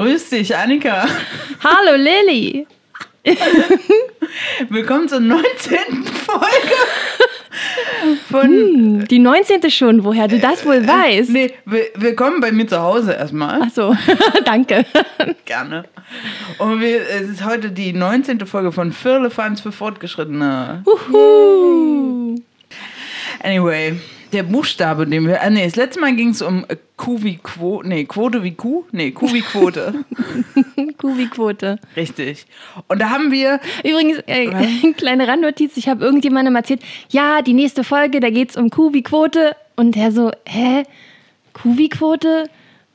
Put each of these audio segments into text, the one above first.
Grüß dich, Annika. Hallo Lilly. Willkommen zur 19. Folge von. Hm, die 19. schon, woher du das wohl weißt. Nee, will- willkommen bei mir zu Hause erstmal. Ach so, danke. Gerne. Und wir, es ist heute die 19. Folge von Firlefanz für Fortgeschrittene. Uhu. Anyway, der Buchstabe, den wir. Ah, nee, das letzte Mal ging es um äh, Q wie Quote. Nee, Quote wie Q? Nee, Q wie Quote. Kubi-Quote. Richtig. Und da haben wir. Übrigens, äh, kleine Randnotiz, ich habe irgendjemandem erzählt, ja, die nächste Folge, da geht es um Kubi-Quote. Und er so, hä? Kubi-Quote?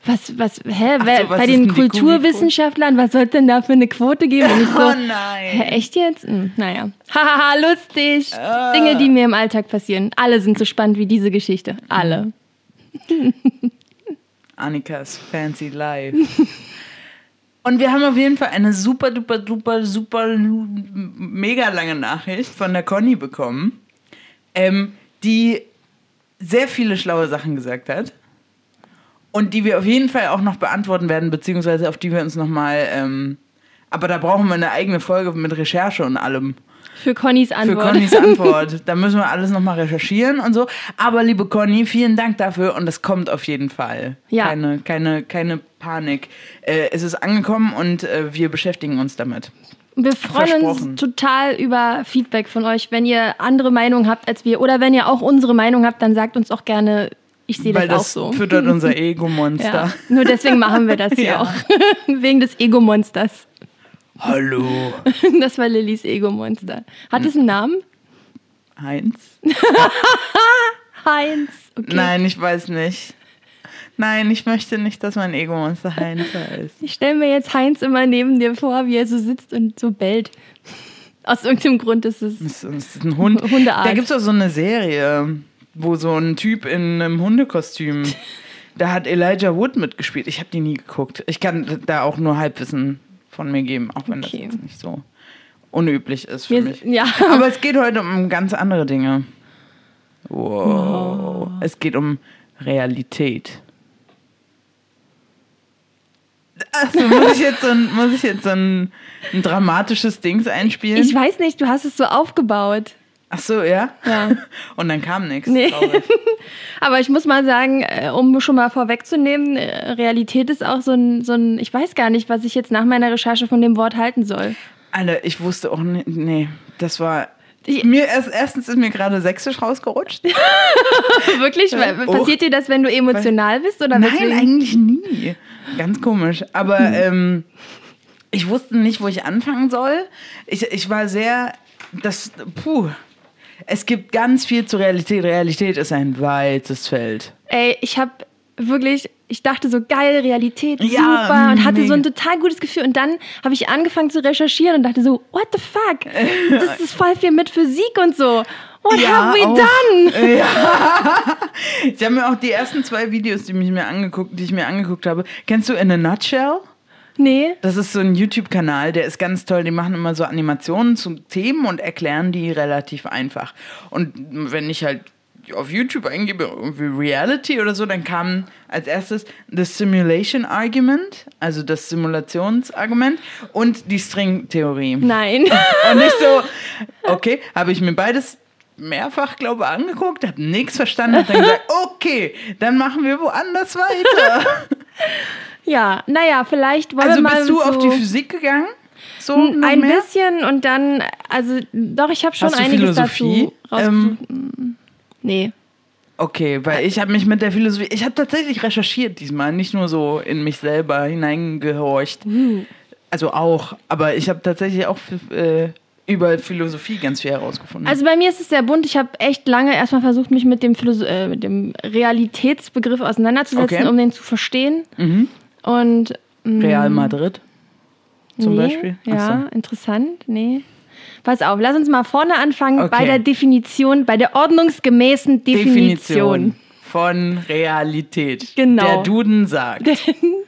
Was, was, hä? So, was Bei den Kulturwissenschaftlern, was soll denn da für eine Quote geben? Und ich so, Oh Hä, nein. echt jetzt? Hm, naja. Hahaha, lustig. Ah. Dinge, die mir im Alltag passieren. Alle sind so spannend wie diese Geschichte. Alle. Annikas Fancy Life. Und wir haben auf jeden Fall eine super, duper, duper, super, mega lange Nachricht von der Conny bekommen, ähm, die sehr viele schlaue Sachen gesagt hat. Und die wir auf jeden Fall auch noch beantworten werden, beziehungsweise auf die wir uns nochmal. Ähm, aber da brauchen wir eine eigene Folge mit Recherche und allem. Für Connys Für Antwort. Connys Antwort. Da müssen wir alles nochmal recherchieren und so. Aber liebe Conny, vielen Dank dafür und das kommt auf jeden Fall. Ja. Keine, keine, keine Panik. Äh, es ist angekommen und äh, wir beschäftigen uns damit. Wir freuen uns total über Feedback von euch. Wenn ihr andere Meinungen habt als wir oder wenn ihr auch unsere Meinung habt, dann sagt uns auch gerne, ich sehe das, das auch so. füttert unser Ego-Monster. Ja. Nur deswegen machen wir das hier Ja. auch. Wegen des Ego-Monsters. Hallo, Das war Lillys Ego-Monster. Hat es einen Namen? Heinz? Heinz. Okay. Nein, ich weiß nicht. Nein, ich möchte nicht, dass mein Ego-Monster Heinz heißt. Ich stelle mir jetzt Heinz immer neben dir vor, wie er so sitzt und so bellt. Aus irgendeinem Grund ist es. Das ist, das ist ein Hund. Hundeart. Da gibt es auch so eine Serie, wo so ein Typ in einem Hundekostüm, da hat Elijah Wood mitgespielt. Ich habe die nie geguckt. Ich kann da auch nur Halbwissen von mir geben, auch wenn Okay. das jetzt nicht so unüblich ist für Wir, mich. ja. Aber es geht heute um ganz andere Dinge. Wow. Es geht um Realität. Also muss ich jetzt so ein, muss ich jetzt so ein, ein dramatisches Dings einspielen? Ich weiß nicht, du hast es so aufgebaut. Ach so, ja? Ja. Und dann kam nichts. Nee. Aber ich muss mal sagen, äh, um schon mal vorwegzunehmen, äh, Realität ist auch so ein, so ein, ich weiß gar nicht, was ich jetzt nach meiner Recherche von dem Wort halten soll. Alter, ich wusste auch nicht, nee, das war. Ich- Mir erst, erstens ist mir gerade sächsisch rausgerutscht. Wirklich? Weil- Oh. Passiert dir das, wenn du emotional bist? Oder Nein, weswegen? eigentlich nie. Ganz komisch. Aber Hm. ähm, ich wusste nicht, wo ich anfangen soll. Ich, ich war sehr. Das. Puh. Es gibt ganz viel zur Realität. Realität ist ein weites Feld. Ey, ich habe wirklich, ich dachte so geil, Realität, Ja, super und hatte so ein mega. total gutes Gefühl. Und dann habe ich angefangen zu recherchieren und dachte so, what the fuck? Das ist voll viel mit Physik und so. What Ja, have we auch. done? Ich habe mir auch die ersten zwei Videos, die, mich mir angeguckt, die ich mir angeguckt habe. Kennst du In a Nutshell? Nee. Das ist so ein YouTube-Kanal, der ist ganz toll. Die machen immer so Animationen zu Themen und erklären die relativ einfach. Und wenn ich halt auf YouTube eingebe, irgendwie Reality oder so, dann kam als erstes The Simulation Argument, also das Simulationsargument und die String-Theorie. Nein. Und ich so, okay, habe ich mir beides mehrfach, glaube ich, angeguckt, habe nichts verstanden, habe dann gesagt, okay, dann machen wir woanders weiter. ja, naja, vielleicht wollen Also wir mal bist du so auf die Physik gegangen? So ein mehr? bisschen und dann, also doch, ich habe schon Hast du einiges Philosophie? dazu rausgesucht. nee. Okay, weil ich habe mich mit der Philosophie, ich habe tatsächlich recherchiert diesmal, nicht nur so in mich selber hineingehorcht. Also auch, aber ich habe tatsächlich auch äh, über Philosophie ganz viel herausgefunden. Also bei mir ist es sehr bunt. Ich habe echt lange erstmal versucht, mich mit dem, Philosoph äh, mit dem Realitätsbegriff auseinanderzusetzen, Okay. um den zu verstehen. mhm. Und mm, Real Madrid zum nee, Beispiel. Ach Ja, interessant. Nee. Pass auf, lass uns mal vorne anfangen Okay. bei der Definition, bei der ordnungsgemäßen Definition. von Realität. Genau. Der Duden sagt.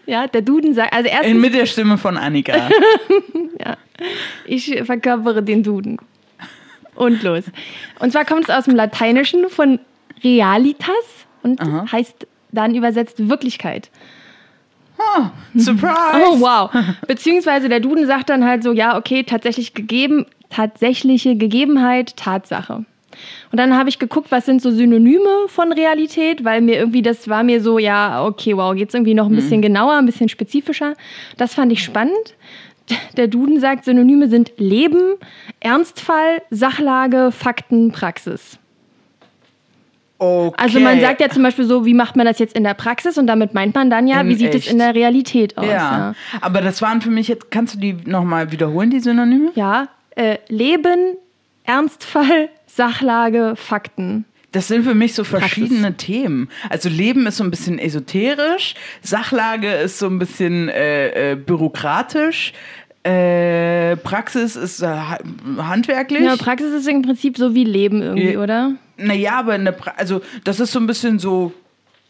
Ja, der Duden sagt, also erstens, In, mit der Stimme von Annika. ich verkörpere den Duden. Und los. Und zwar kommt es aus dem Lateinischen von realitas und Aha. heißt dann übersetzt Wirklichkeit. Surprise! Oh, wow. Beziehungsweise der Duden sagt dann halt so, ja, okay, tatsächlich gegeben, tatsächliche Gegebenheit, Tatsache. Und dann habe ich geguckt, was sind so Synonyme von Realität, weil mir irgendwie, das war mir so, ja, okay, wow, geht's irgendwie noch ein bisschen genauer, ein bisschen spezifischer. Das fand ich spannend. Der Duden sagt, Synonyme sind Leben, Ernstfall, Sachlage, Fakten, Praxis. Okay. Also man sagt ja zum Beispiel so, wie macht man das jetzt in der Praxis? Und damit meint man dann ja, In wie sieht es in der Realität aus? ja. Ja, aber das waren für mich jetzt, kannst du die nochmal wiederholen, die Synonyme? ja äh, Leben, Ernstfall, Sachlage, Fakten. Das sind für mich so verschiedene Themen. Also Leben ist so ein bisschen esoterisch, Sachlage ist so ein bisschen äh, äh, bürokratisch, äh, Praxis ist äh, ha- handwerklich. Ja, Praxis ist im Prinzip so wie Leben irgendwie, Ja. oder? Naja, aber in der pra also das ist so ein bisschen so,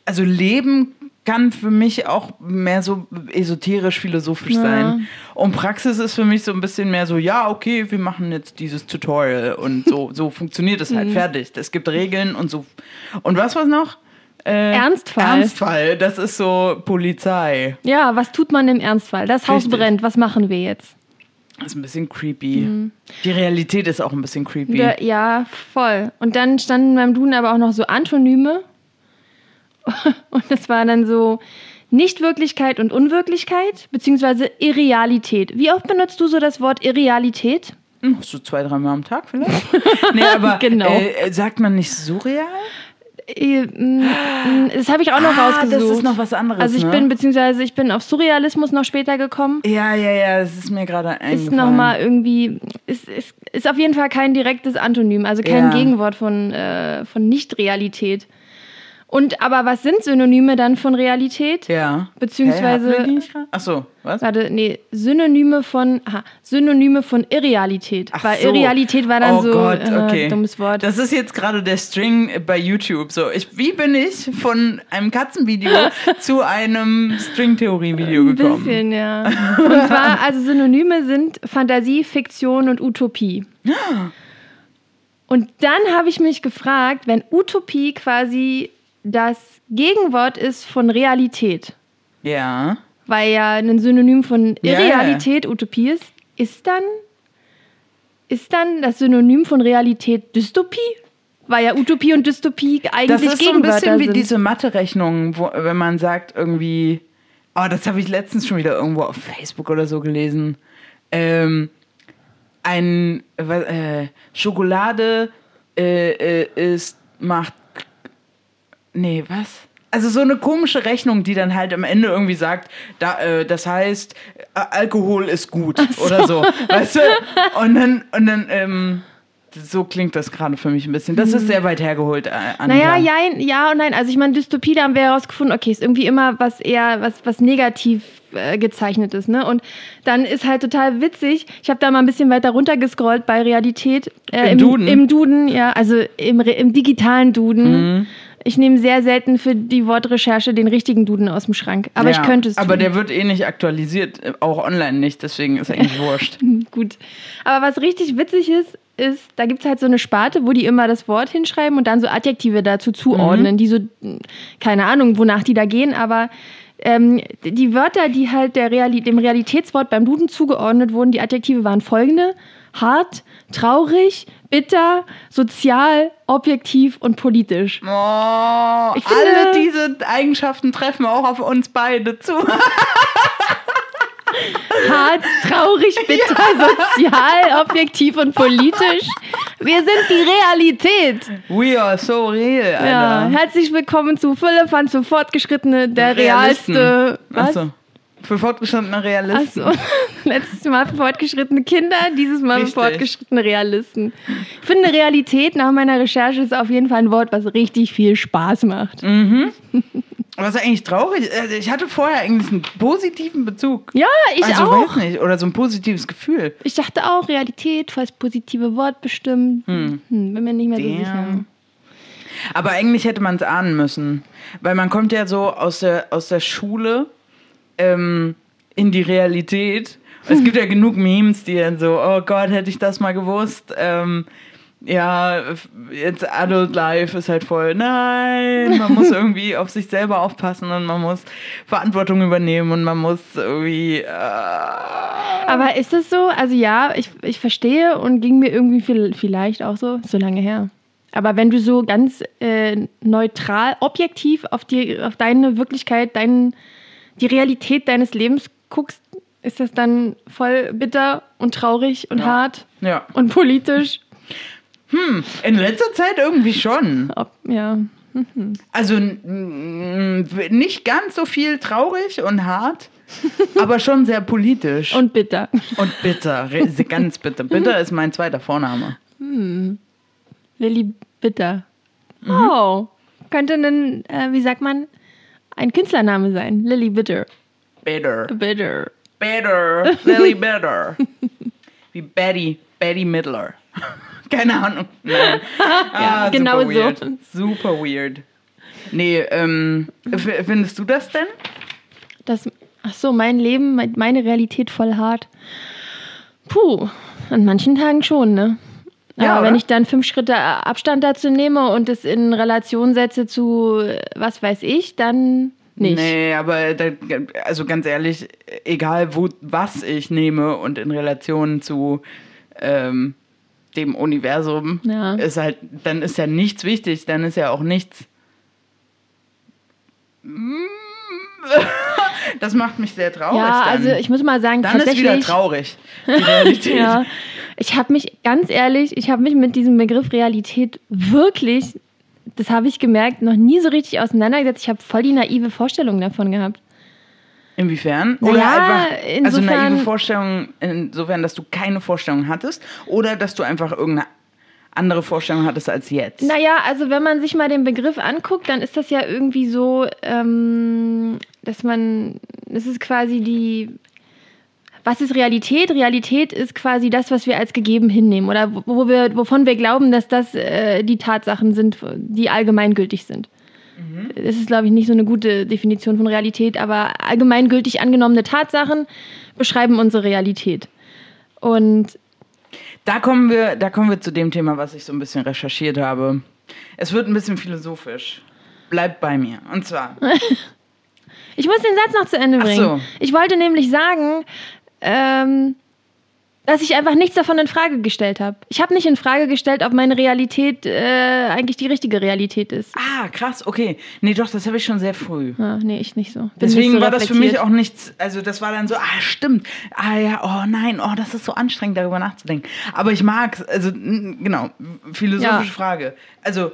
also Leben kann für mich auch mehr so esoterisch philosophisch Ja. sein. Und Praxis ist für mich so ein bisschen mehr so, ja, okay, wir machen jetzt dieses Tutorial und so, so funktioniert es Mhm. halt fertig. Es gibt Regeln und so. Und was war's noch? Äh, Ernstfall. Ernstfall, das ist so Polizei. Ja, was tut man im Ernstfall? Das Haus Richtig. brennt, was machen wir jetzt? Das ist ein bisschen creepy. Die Realität ist auch ein bisschen creepy. Ja, ja, voll. Und dann standen beim Duden aber auch noch so Antonyme. Und das war dann so Nichtwirklichkeit und Unwirklichkeit, beziehungsweise Irrealität. Wie oft benutzt du so das Wort Irrealität? Hm, So zwei, dreimal am Tag vielleicht? nee, aber Genau. äh, sagt man nicht surreal? Äh, mm, mm, Das habe ich auch noch Ah, rausgesucht. das ist noch was anderes, Also ich ne? bin, beziehungsweise ich bin auf Surrealismus noch später gekommen. Ja, ja, ja, das ist mir gerade Ist eingefallen. nochmal irgendwie, ist, ist, ist auf jeden Fall kein direktes Antonym, also kein Ja. Gegenwort von, äh, von Nicht-Realität. Und aber was sind Synonyme dann von Realität? Ja. Beziehungsweise- Hä, nicht? Ach so, was? Warte, nee, Synonyme von, aha, Synonyme von Irrealität. Ach Weil so. Irrealität war dann oh so Gott, äh, okay. dummes Wort. Das ist jetzt gerade der String bei YouTube. So, ich, wie bin ich von einem Katzenvideo zu einem Stringtheorie-Video Ein gekommen? bisschen, ja. Und zwar, also Synonyme sind Fantasie, Fiktion und Utopie. Und dann habe ich mich gefragt, wenn Utopie quasi das Gegenwort ist von Realität, Ja. weil ja ein Synonym von Irrealität Utopie ist, ist dann, ist dann das Synonym von Realität Dystopie? Weil ja Utopie und Dystopie eigentlich Das ist so ein bisschen wie sind. diese Mathe-Rechnungen, wo- wenn man sagt irgendwie, oh, das habe ich letztens schon wieder irgendwo auf Facebook oder so gelesen. Ähm, ein äh, Schokolade äh, äh, ist macht nee was? Also so eine komische Rechnung, die dann halt am Ende irgendwie sagt, da, äh, das heißt, Alkohol ist gut oder so, weißt du? Und dann und dann ähm, so klingt das gerade für mich ein bisschen. Das ist sehr weit hergeholt. Äh, Annika. Naja, ja, ja und nein. Also ich meine, Dystopie, da haben wir herausgefunden, okay, ist irgendwie immer was eher, was, was negativ äh, gezeichnet ist, ne? Und dann ist halt total witzig. Ich habe da mal ein bisschen weiter runtergescrollt bei Realität. Äh, Im Duden? Im Duden, ja, also im, im digitalen Duden. Mhm. Ich nehme sehr selten für die Wortrecherche den richtigen Duden aus dem Schrank. Aber Ja, ich könnte es Aber tun. der wird eh nicht aktualisiert, äh, auch online nicht, deswegen ist eigentlich wurscht. Gut. Aber was richtig witzig ist, ist, da gibt es halt so eine Sparte, wo die immer das Wort hinschreiben und dann so Adjektive dazu zuordnen, Mhm. die so, keine Ahnung, wonach die da gehen, aber ähm, die Wörter, die halt Reali dem Realitätswort beim Duden zugeordnet wurden, die Adjektive waren folgende: hart, traurig, bitter, sozial, objektiv und politisch. Oh, Ich finde- alle diese Eigenschaften treffen auch auf uns beide zu. Hart, traurig, bitter, sozial, objektiv und politisch. Wir sind die Realität. We are so real, Alter. Ja, herzlich willkommen zu Philippans für Fortgeschrittene, der Realisten. realste. Was? Achso. Für fortgeschrittene Realisten. Achso. Letztes Mal für fortgeschrittene Kinder, dieses Mal Richtig. für fortgeschrittene Realisten. Ich finde, Realität nach meiner Recherche ist auf jeden Fall ein Wort, was richtig viel Spaß macht. Was eigentlich traurig also Ich hatte vorher eigentlich einen positiven Bezug. Ja, ich also, auch. weiß nicht. Oder so ein positives Gefühl. Ich dachte auch, Realität, das positive Wort bestimmt. Hm. bin mir nicht mehr so sicher. Aber eigentlich hätte man es ahnen müssen. Weil man kommt ja so aus der, aus der Schule ähm, in die Realität. Es gibt ja genug Memes, die dann so, oh Gott, hätte ich das mal gewusst. Ähm, ja, jetzt Adult Life ist halt voll, nein, man muss irgendwie auf sich selber aufpassen und man muss Verantwortung übernehmen und man muss irgendwie. Äh Aber ist das so? Also ja, ich, ich verstehe und ging mir irgendwie viel, vielleicht auch so, so lange her. Aber wenn du so ganz äh, neutral, objektiv auf, die, auf deine Wirklichkeit, dein, die Realität deines Lebens guckst, ist das dann voll bitter und traurig und Ja. hart ja. und politisch? Hm, in letzter Zeit irgendwie schon. Ob, ja. Also n- n- nicht ganz so viel traurig und hart, aber schon sehr politisch. Und bitter. Und bitter, ganz bitter. Bitter ist mein zweiter Vorname. Lilly Bitter. Mhm. Oh. Könnte ein, äh, wie sagt man, ein Künstlername sein. Lilly Bitter. Bitter. Bitter. Bitter. Lily Bitter. Wie Betty. Betty Midler. Keine Ahnung. Nein. Ah, genau super so. weird. Super weird. Nee, ähm, findest du das denn? Das, ach so, mein Leben, meine Realität voll hart. Puh, an manchen Tagen schon, ne? Ja, Aber oder? wenn ich dann fünf Schritte Abstand dazu nehme und es in Relation setze zu äh, was weiß ich, dann nicht. Nee, aber da, also ganz ehrlich, egal wo, was ich nehme und in Relation zu ähm, dem Universum, Ja. ist halt, dann ist ja nichts wichtig, dann ist ja auch nichts. Das macht mich sehr traurig. Ja, dann. also ich muss mal sagen, dann ist wieder traurig. Ja, ich habe mich, ganz ehrlich, ich habe mich mit diesem Begriff Realität wirklich, das habe ich gemerkt, noch nie so richtig auseinandergesetzt. Ich habe voll die naive Vorstellung davon gehabt. Inwiefern? Oder ja, einfach, also insofern- naive Vorstellungen, insofern, dass du keine Vorstellung hattest oder dass du einfach irgendeine andere Vorstellung hattest als jetzt. Naja, also wenn man sich mal den Begriff anguckt, dann ist das ja irgendwie so, ähm, dass man, das ist quasi die, was ist Realität? Realität ist quasi das, was wir als gegeben hinnehmen oder wo wir, wovon wir glauben, dass das äh, die Tatsachen sind, die allgemeingültig sind. Das ist, glaube ich, nicht so eine gute Definition von Realität, aber allgemeingültig angenommene Tatsachen beschreiben unsere Realität. Und Da kommen wir, da kommen wir zu dem Thema, was ich so ein bisschen recherchiert habe. Es wird ein bisschen philosophisch. Bleibt bei mir. Und zwar, Ich muss den Satz noch zu Ende Ach bringen. so. Ich wollte nämlich sagen, ähm, dass ich einfach nichts davon in Frage gestellt habe. Ich habe nicht in Frage gestellt, ob meine Realität äh, eigentlich die richtige Realität ist. ah, krass, okay. Nee, doch, das habe ich schon sehr früh. Ah, nee, ich nicht so. Bin Deswegen nicht so war das für mich auch nichts, also das war dann so, ah, stimmt. Ah ja, oh nein, oh, das ist so anstrengend, darüber nachzudenken. Aber ich mag also n- genau, philosophische Ja. Frage. Also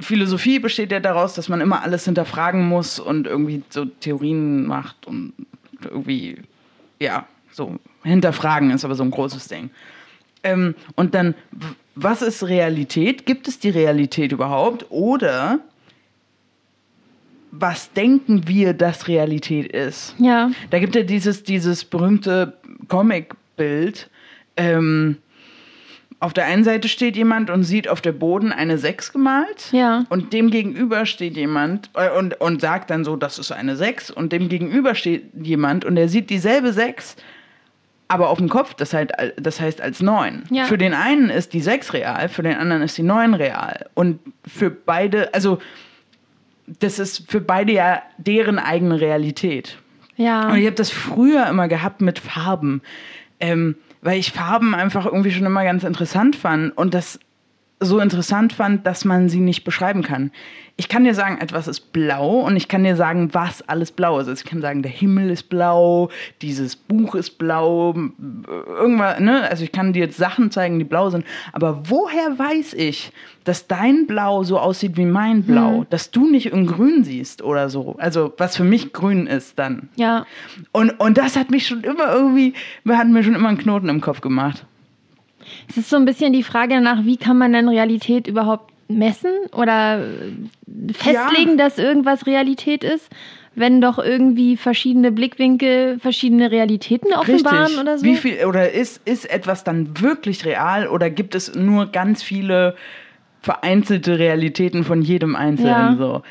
Philosophie besteht ja daraus, dass man immer alles hinterfragen muss und irgendwie so Theorien macht und irgendwie, ja, so hinterfragen ist aber so ein großes Ding. Ähm, und dann, was ist Realität? Gibt es die Realität überhaupt? Oder was denken wir, dass Realität ist? Ja, Da gibt ja dieses, dieses berühmte Comic-Bild. Ähm, auf der einen Seite steht jemand und sieht auf der Boden eine 6 gemalt. Ja. Und dem gegenüber steht jemand äh, und, und sagt dann so, das ist eine 6. Und dem gegenüber steht jemand und der sieht dieselbe 6, aber auf dem Kopf, das, halt, das heißt als 9. Ja. Für den einen ist die 6 real, für den anderen ist die 9 real. Und für beide, also das ist für beide ja deren eigene Realität. ja. Und ich habe das früher immer gehabt mit Farben, ähm, weil ich Farben einfach irgendwie schon immer ganz interessant fand und das so interessant fand, dass man sie nicht beschreiben kann. Ich kann dir sagen, etwas ist blau und ich kann dir sagen, was alles blau ist. Also ich kann sagen, der Himmel ist blau, dieses Buch ist blau, irgendwas, ne? Also ich kann dir jetzt Sachen zeigen, die blau sind. Aber woher weiß ich, dass dein Blau so aussieht wie mein Blau? Dass du nicht in grün siehst oder so. Also was für mich grün ist dann. ja. Und, und das hat mich schon immer irgendwie, hat mir schon immer einen Knoten im Kopf gemacht. Es ist so ein bisschen die Frage danach, wie kann man denn Realität überhaupt messen oder festlegen, dass irgendwas Realität ist, wenn doch irgendwie verschiedene Blickwinkel verschiedene Realitäten offenbaren Richtig. oder so? Wie viel, oder ist, ist etwas dann wirklich real oder gibt es nur ganz viele vereinzelte Realitäten von jedem Einzelnen Ja. so?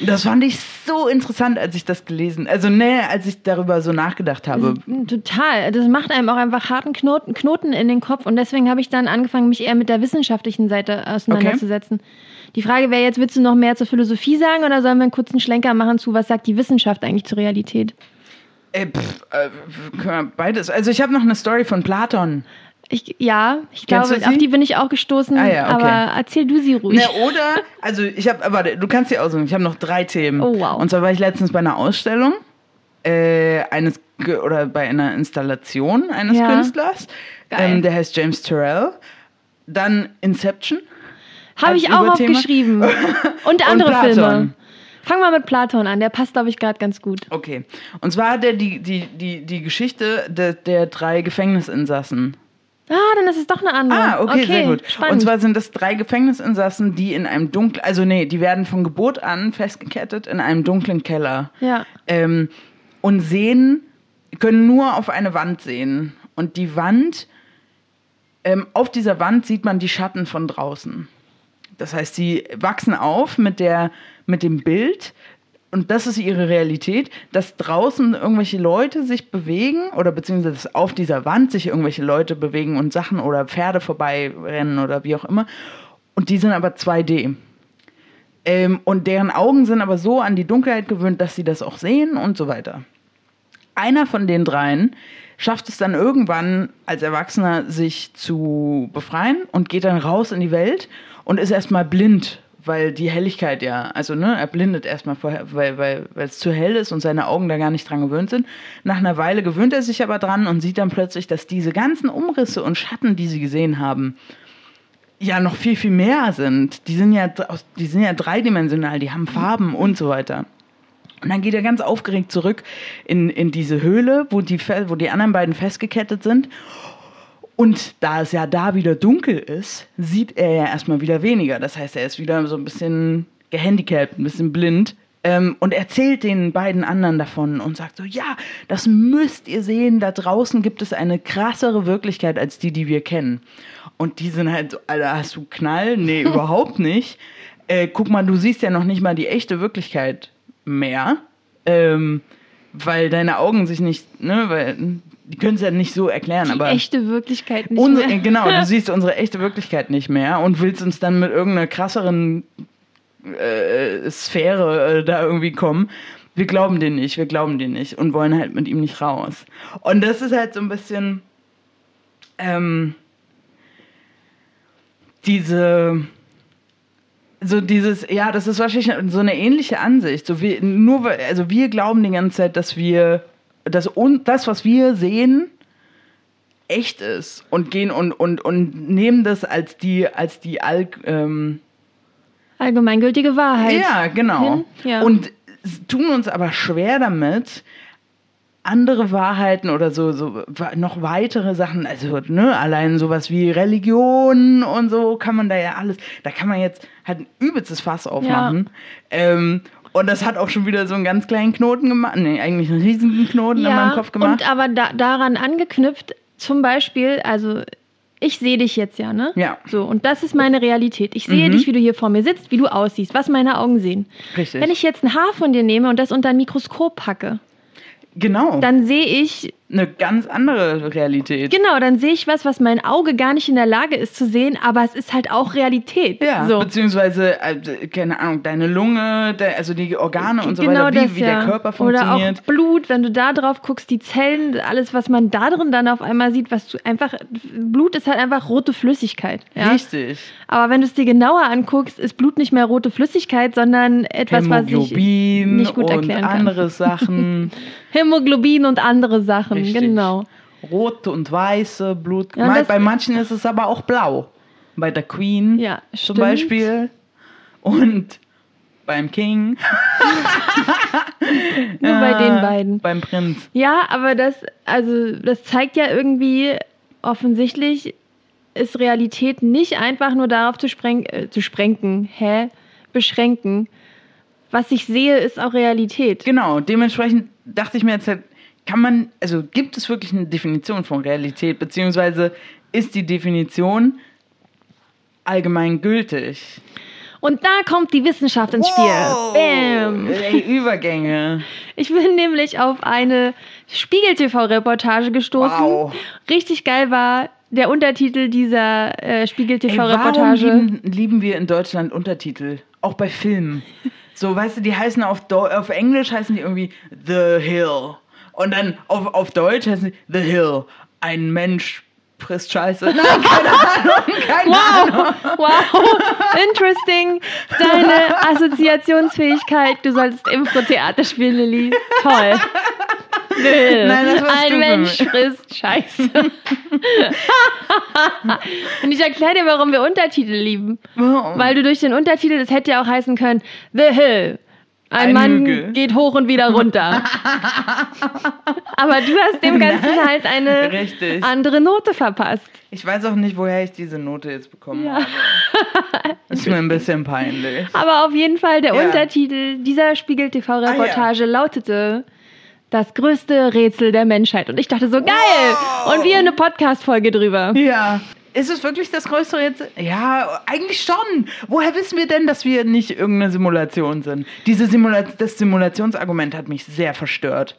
Das fand ich so interessant, als ich das gelesen, also ne, als ich darüber so nachgedacht habe. Total. Das macht einem auch einfach harten Knoten, Knoten in den Kopf und deswegen habe ich dann angefangen, mich eher mit der wissenschaftlichen Seite auseinanderzusetzen. Die Frage wäre jetzt, willst du noch mehr zur Philosophie sagen oder sollen wir einen kurzen Schlenker machen zu, was sagt die Wissenschaft eigentlich zur Realität? Äh, pff, äh, können wir beides. Also ich habe noch eine Story von Platon. Ich, ja, ich Kennst glaube, sie? auf die bin ich auch gestoßen, Ah ja, okay. aber erzähl du sie ruhig. Ne, oder, also ich habe, warte, du kannst dir aussuchen, ich habe noch drei Themen. Oh, wow. Und zwar war ich letztens bei einer Ausstellung äh, eines, oder bei einer Installation eines Ja. Künstlers. Ähm, der heißt James Terrell. Dann Inception. Habe ich auch aufgeschrieben. Und andere Platon. Filme. Fang mal mit Platon an, der passt, glaube ich, gerade ganz gut. Okay. Und zwar hat er die, die, die, die Geschichte der, der drei Gefängnisinsassen. Ah, dann ist es doch eine andere. Ah, okay, sehr gut. Spannend. Und zwar sind das drei Gefängnisinsassen, die in einem dunklen, also nee, die werden von Geburt an festgekettet in einem dunklen Keller. ja. Ähm, und sehen, können nur auf eine Wand sehen. Und die Wand, ähm, auf dieser Wand sieht man die Schatten von draußen. Das heißt, sie wachsen auf mit, der, mit dem Bild, und das ist ihre Realität, dass draußen irgendwelche Leute sich bewegen oder beziehungsweise auf dieser Wand sich irgendwelche Leute bewegen und Sachen oder Pferde vorbeirennen oder wie auch immer. Und die sind aber 2D. Ähm, und deren Augen sind aber so an die Dunkelheit gewöhnt, dass sie das auch sehen und so weiter. Einer von den dreien schafft es dann irgendwann als Erwachsener, sich zu befreien und geht dann raus in die Welt und ist erstmal blind, weil die Helligkeit ja, also ne, er blindet erstmal vorher, weil, weil, weil es zu hell ist und seine Augen da gar nicht dran gewöhnt sind. Nach einer Weile gewöhnt er sich aber dran und sieht dann plötzlich, dass diese ganzen Umrisse und Schatten, die sie gesehen haben, ja noch viel, viel mehr sind. Die sind ja, die sind ja dreidimensional, die haben Farben und so weiter. Und dann geht er ganz aufgeregt zurück in, in diese Höhle, wo die, wo die anderen beiden festgekettet sind. Und da es ja da wieder dunkel ist, sieht er ja erstmal wieder weniger. Das heißt, er ist wieder so ein bisschen gehandicapt, ein bisschen blind. Ähm, und erzählt den beiden anderen davon und sagt so, ja, das müsst ihr sehen, da draußen gibt es eine krassere Wirklichkeit als die, die wir kennen. Und die sind halt so, Alter, hast du Knall? Nee, überhaupt nicht. Äh, guck mal, du siehst ja noch nicht mal die echte Wirklichkeit mehr. Ähm, weil deine Augen sich nicht, ne, weil die können es ja nicht so erklären, Die aber echte Wirklichkeit nicht unsere, mehr. genau, du siehst unsere echte Wirklichkeit nicht mehr und willst uns dann mit irgendeiner krasseren äh, Sphäre äh, da irgendwie kommen. Wir glauben den nicht, wir glauben den nicht und wollen halt mit ihm nicht raus. Und das ist halt so ein bisschen ähm, diese so dieses, ja, das ist wahrscheinlich so eine ähnliche Ansicht. So wir, nur, also wir glauben die ganze Zeit, dass wir, dass un, das, was wir sehen, echt ist und gehen und, und, und nehmen das als die, als die All, ähm, Allgemeingültige Wahrheit. ja, genau. ja. Und tun uns aber schwer damit, andere Wahrheiten oder so, so noch weitere Sachen, also ne, allein sowas wie Religion und so kann man da ja alles, da kann man jetzt halt ein übelstes Fass aufmachen. Ähm, und das hat auch schon wieder so einen ganz kleinen Knoten gemacht, nee, eigentlich einen riesigen Knoten in meinem Kopf gemacht. Und aber da, daran angeknüpft, zum Beispiel, also ich sehe dich jetzt ja, ne? Ja. So, und das ist meine Realität. Ich sehe Mhm. dich, wie du hier vor mir sitzt, wie du aussiehst, was meine Augen sehen. Richtig. Wenn ich jetzt ein Haar von dir nehme und das unter ein Mikroskop packe, genau. dann sehe ich, eine ganz andere Realität. genau, dann sehe ich was, was mein Auge gar nicht in der Lage ist zu sehen, aber es ist halt auch Realität. Ja, so. beziehungsweise, äh, keine Ahnung, deine Lunge, also die Organe und so genau weiter, wie, das, wie ja. der Körper Oder funktioniert. auch Blut, wenn du da drauf guckst, die Zellen, alles, was man da drin dann auf einmal sieht, was du einfach, Blut ist halt einfach rote Flüssigkeit. Ja? Richtig. Aber wenn du es dir genauer anguckst, ist Blut nicht mehr rote Flüssigkeit, sondern etwas, was ich nicht gut erklären kann. andere Sachen. Hämoglobin und andere Sachen, Richtig. genau. Rote und weiße Blut. Ja, Bei manchen ist es aber auch blau. Bei der Queen Ja, zum. Beispiel. Und beim King. Nur bei Äh, den beiden. Beim Prinz. Ja, aber das, also das zeigt ja irgendwie offensichtlich ist Realität nicht einfach nur darauf zu, spreng äh, zu sprengen, hä? Beschränken. Was ich sehe, ist auch Realität. Genau, dementsprechend dachte ich mir jetzt halt, kann man, also gibt es wirklich eine Definition von Realität, beziehungsweise ist die Definition allgemein gültig? Und da kommt die Wissenschaft ins Spiel. Bam. Ey, Übergänge. Ich bin nämlich auf eine Spiegel-TV-Reportage gestoßen. Wow. Richtig geil war der Untertitel dieser äh, Ey, warum Spiegel-TV-Reportage. lieben, lieben wir in Deutschland Untertitel? Auch bei Filmen. So, weißt du, die heißen auf, Deu auf Englisch heißen die irgendwie The Hill. Und dann auf, auf Deutsch heißen die The Hill. Ein Mensch frisst Scheiße. Nein, keine Ahnung, keine Ahnung. Wow, wow, interesting. Deine Assoziationsfähigkeit. Du solltest Impro-Theater spielen, Lilly. Toll. Nein, das warst Ein Mensch frisst Scheiße. Und ich erkläre dir, warum wir Untertitel lieben. Warum? Weil du durch den Untertitel, das hätte ja auch heißen können, The Hill. Ein, Ein Mann Hügel. geht hoch und wieder runter. Aber du hast dem Ganzen Nein, halt eine richtig. andere Note verpasst. Ich weiß auch nicht, woher ich diese Note jetzt bekommen Ja. habe. Ist mir ein bisschen peinlich. Aber auf jeden Fall, der Ja. Untertitel dieser Spiegel TV-Reportage lautete Das größte Rätsel der Menschheit. Und ich dachte so, geil! Wow. Und wir eine Podcast-Folge drüber. Ja. Ist es wirklich das größte Rätsel? Ja, eigentlich schon. Woher wissen wir denn, dass wir nicht irgendeine Simulation sind? Diese Simula das Simulationsargument hat mich sehr verstört.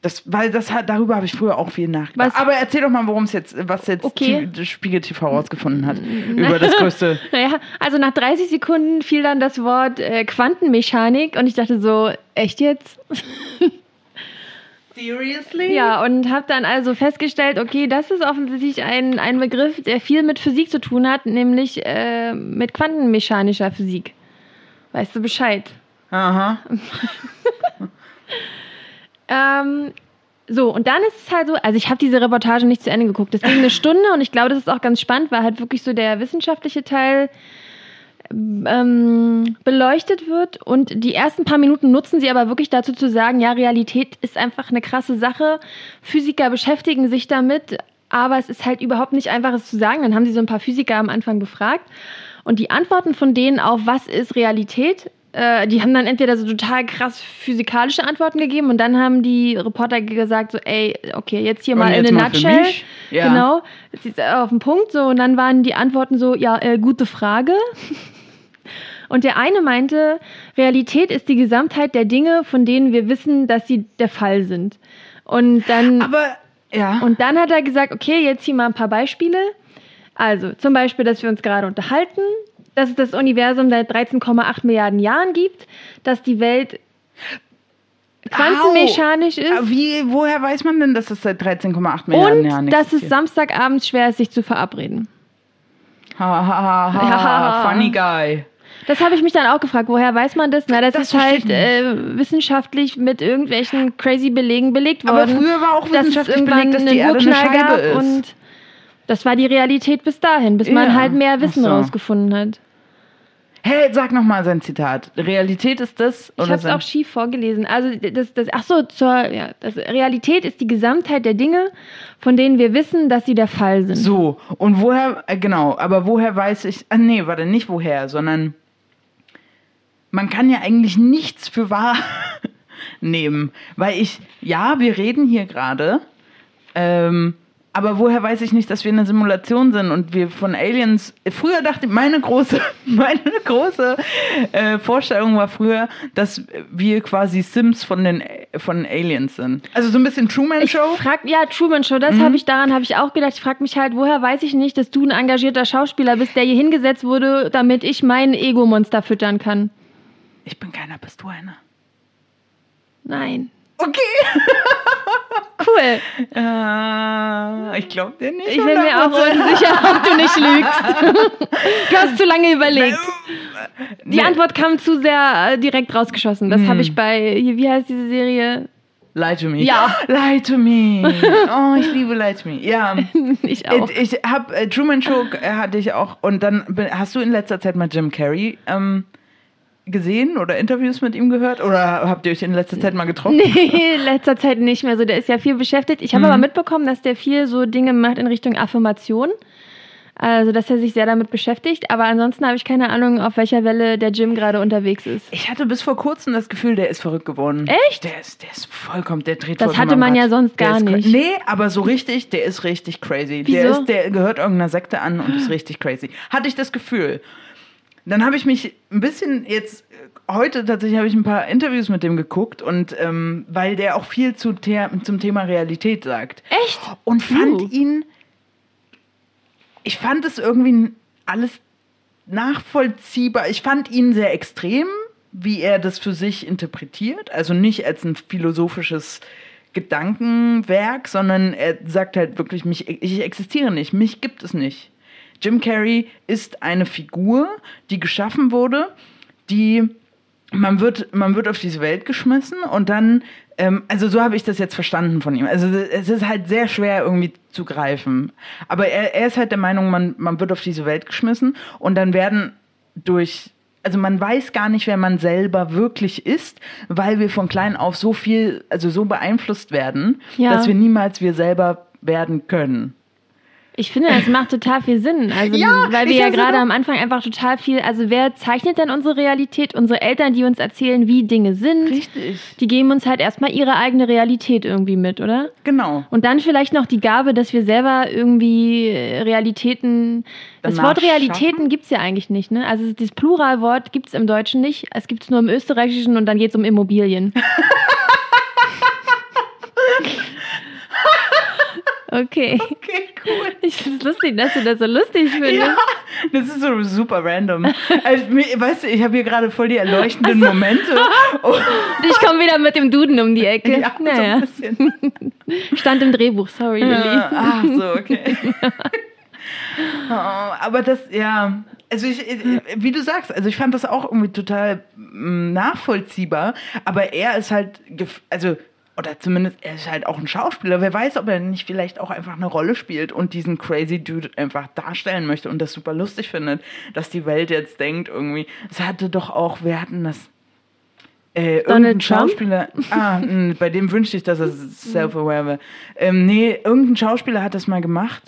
Das, weil das hat, darüber habe ich früher auch viel nachgedacht. Was? Aber erzähl doch mal, worum es jetzt, was jetzt Okay. Spiegel TV rausgefunden hat über das größte. Naja, also nach 30 Sekunden fiel dann das Wort äh, Quantenmechanik und ich dachte so, echt jetzt? Seriously? Ja, und habe dann also festgestellt, okay, das ist offensichtlich ein, ein Begriff, der viel mit Physik zu tun hat, nämlich äh, mit quantenmechanischer Physik. Weißt du Bescheid? Aha. Ähm, so, und dann ist es halt so, also ich habe diese Reportage nicht zu Ende geguckt. Das ging eine Stunde und ich glaube, das ist auch ganz spannend, weil halt wirklich so der wissenschaftliche Teil ähm, beleuchtet wird. Und die ersten paar Minuten nutzen sie aber wirklich dazu zu sagen, ja, Realität ist einfach eine krasse Sache. Physiker beschäftigen sich damit, aber es ist halt überhaupt nicht einfach, es zu sagen. Dann haben sie so ein paar Physiker am Anfang befragt. Und die Antworten von denen auf, was ist Realität, äh, die haben dann entweder so total krass physikalische Antworten gegeben und dann haben die Reporter gesagt, so, ey, okay, jetzt hier Und mal in jetzt a mal für nutshell. Ja. Genau, jetzt ist auf den Punkt so und dann waren die Antworten so, ja, äh, gute Frage. Und der eine meinte, Realität ist die Gesamtheit der Dinge, von denen wir wissen, dass sie der Fall sind. Und dann, Aber, ja. und dann hat er gesagt, okay, jetzt hier mal ein paar Beispiele. Also zum Beispiel, dass wir uns gerade unterhalten, dass es das Universum seit 13,8 Milliarden Jahren gibt, dass die Welt quantenmechanisch Au. ist Wie, woher weiß man denn, dass es seit 13,8 Milliarden Jahren und dass es? Samstagabends schwer ist, sich zu verabreden. Ha, ha, ha, ha, funny guy. Das habe ich mich dann auch gefragt. Woher weiß man das? Na, das, Das ist halt äh, wissenschaftlich mit irgendwelchen crazy Belegen belegt Aber worden. früher war auch dass wissenschaftlich irgendwann belegt, dass die Erde eine Scheibe ist. und das war die Realität bis dahin, bis man Ja. halt mehr Wissen so. rausgefunden hat. Hey, sag nochmal sein Zitat. Realität ist das? Ich habe es auch schief vorgelesen. Also das, das, ach so, zur, ja, das, Realität ist die Gesamtheit der Dinge, von denen wir wissen, dass sie der Fall sind. So, und woher, äh, genau, aber woher weiß ich, ah, nee, warte, nicht woher, sondern man kann ja eigentlich nichts für wahr nehmen, weil ich, ja, wir reden hier gerade, ähm, aber woher weiß ich nicht, dass wir eine Simulation sind und wir von Aliens. Früher dachte ich, meine große, meine große äh, Vorstellung war früher, dass wir quasi Sims von den von Aliens sind. Also so ein bisschen Truman Ich Show. frag, ja, Truman Show, Mhm. das habe ich, daran habe ich auch gedacht. Ich frage mich halt, woher weiß ich nicht, dass du ein engagierter Schauspieler bist, der hier hingesetzt wurde, damit ich mein Ego-Monster füttern kann. Ich bin keiner, bist du einer? Nein. Okay. Cool. Äh, ich glaube dir nicht. Ich bin mir auch 100%. unsicher, ob du nicht lügst. Du hast zu lange überlegt. Die Nee. Antwort kam zu sehr äh, direkt rausgeschossen. Das Hm. habe ich bei, wie heißt diese Serie? Lie to me. Ja. Lie to me. Oh, ich liebe Lie to me. Ja. Ich auch. Ich, ich habe äh, Truman Show äh, hatte ich auch. Und dann hast du in letzter Zeit mal Jim Carrey ähm, gesehen oder Interviews mit ihm gehört? Oder habt ihr euch in letzter Zeit mal getroffen? Nee, in letzter Zeit nicht mehr so. Der ist ja viel beschäftigt. Ich habe Mhm. aber mitbekommen, dass der viel so Dinge macht in Richtung Affirmation. Also, dass er sich sehr damit beschäftigt. Aber ansonsten habe ich keine Ahnung, auf welcher Welle der Jim gerade unterwegs ist. Ich hatte bis vor kurzem das Gefühl, der ist verrückt geworden. Echt? Der ist, der ist vollkommen, der dreht Das hatte man Rad. ja sonst Der gar nicht. Nee, aber so richtig, der ist richtig crazy. Der, Wieso? ist, der gehört irgendeiner Sekte an und ist richtig crazy. Hatte ich das Gefühl. Dann habe ich mich ein bisschen jetzt heute tatsächlich habe ich ein paar Interviews mit dem geguckt und ähm, weil der auch viel zu The zum Thema Realität sagt. Echt? Und fand Uh. ihn, ich fand es irgendwie alles nachvollziehbar. Ich fand ihn sehr extrem, wie er das für sich interpretiert. Also nicht als ein philosophisches Gedankenwerk, sondern er sagt halt wirklich, mich, ich existiere nicht, mich gibt es nicht. Jim Carrey ist eine Figur, die geschaffen wurde, die man wird, man wird auf diese Welt geschmissen und dann, ähm, also so habe ich das jetzt verstanden von ihm. Also es ist halt sehr schwer irgendwie zu greifen. Aber er, er ist halt der Meinung, man, man wird auf diese Welt geschmissen und dann werden durch, also man weiß gar nicht, wer man selber wirklich ist, weil wir von klein auf so viel, also so beeinflusst werden, Ja. dass wir niemals wir selber werden können. Ich finde, das macht total viel Sinn. Also, Ja, weil wir ja gerade am Anfang einfach total viel, also wer zeichnet denn unsere Realität? Unsere Eltern, die uns erzählen, wie Dinge sind. Richtig. Die geben uns halt erstmal ihre eigene Realität irgendwie mit, oder? Genau. Und dann vielleicht noch die Gabe, dass wir selber irgendwie äh, Realitäten. Das Danach Wort Realitäten gibt es ja eigentlich nicht, ne? Also das Pluralwort gibt es im Deutschen nicht. Es gibt es nur im Österreichischen und dann geht es um Immobilien. Okay. Okay, cool. Ich finde es lustig, dass du das so lustig findest. Ja, das ist so super random. Also, weißt du, ich habe hier gerade voll die erleuchtenden Momente. Oh, Ich komme wieder mit dem Duden um die Ecke. ja, so naja, ein bisschen. stand im Drehbuch, sorry, Lilly. Ja, Ach so, okay. Oh, aber das, ja, also ich, ich- wie du sagst, also ich fand das auch irgendwie total mm, nachvollziehbar, aber er ist halt, also, oder zumindest, er ist halt auch ein Schauspieler. Wer weiß, ob er nicht vielleicht auch einfach eine Rolle spielt und diesen crazy Dude einfach darstellen möchte und das super lustig findet, dass die Welt jetzt denkt irgendwie, es hatte doch auch, wer hatten das? Äh, irgendein Donald Trump? Schauspieler, ah, mh, bei dem wünschte ich, dass er self-aware wäre. Ähm, nee, irgendein Schauspieler hat das mal gemacht.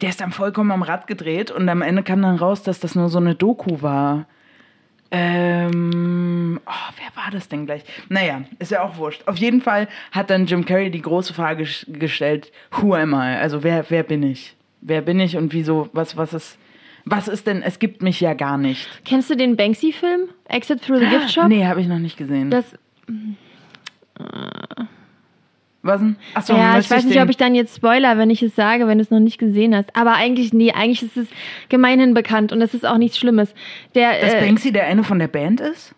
Der ist dann vollkommen am Rad gedreht und am Ende kam dann raus, dass das nur so eine Doku war. Ähm, oh, wer war das denn gleich? Naja, ist ja auch wurscht. Auf jeden Fall hat dann Jim Carrey die große Frage ges- gestellt: Who am I? Also wer, wer bin ich? Wer bin ich und wieso? Was, was ist? Was ist denn? Es gibt mich ja gar nicht. Kennst du den Banksy-Film? Exit Through the Gift Shop? Nee, habe ich noch nicht gesehen. Das, was denn? Achso, ja, ich weiß nicht, den- ob ich dann jetzt spoiler, wenn ich es sage, wenn du es noch nicht gesehen hast. Aber eigentlich, nee, eigentlich ist es gemeinhin bekannt und das ist auch nichts Schlimmes. Der, Dass äh, Banksy der eine von der Band ist?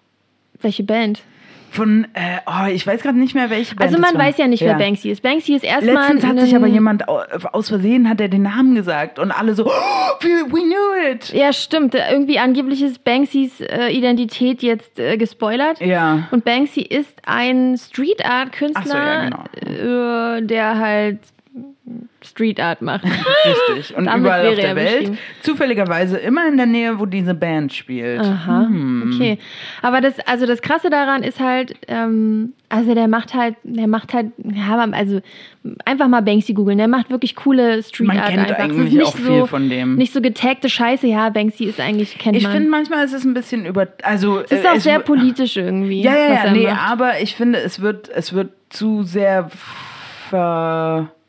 welche Band? Von, äh, oh, ich weiß gerade nicht mehr, welche Band Also man weiß ja nicht, wer Banksy ist. Banksy ist erstmal. Letztens hat sich aber jemand au- aus Versehen hat er den Namen gesagt und alle so, oh, we, knew it. Ja, stimmt. Irgendwie angeblich ist Banksys äh, Identität jetzt äh, gespoilert. Ja. Und Banksy ist ein Street Art Künstler, so, ja, äh, der halt Street Art macht. Richtig. Und Damit überall auf der er Welt. Zufälligerweise immer in der Nähe, wo diese Band spielt. Aha, Hm. okay. Aber das, also das Krasse daran ist halt, ähm, also der macht halt, der macht halt, also einfach mal Banksy googeln. Der macht wirklich coole Street Man Art kennt einfach. Es eigentlich nicht auch so, viel von dem. Nicht so getagte Scheiße. Ja, Banksy ist eigentlich kennt Ich man. finde manchmal ist es ein bisschen über, also es ist äh, auch sehr w- politisch irgendwie. Ja, ja, ja, nee, macht. aber ich finde, es wird, es wird zu sehr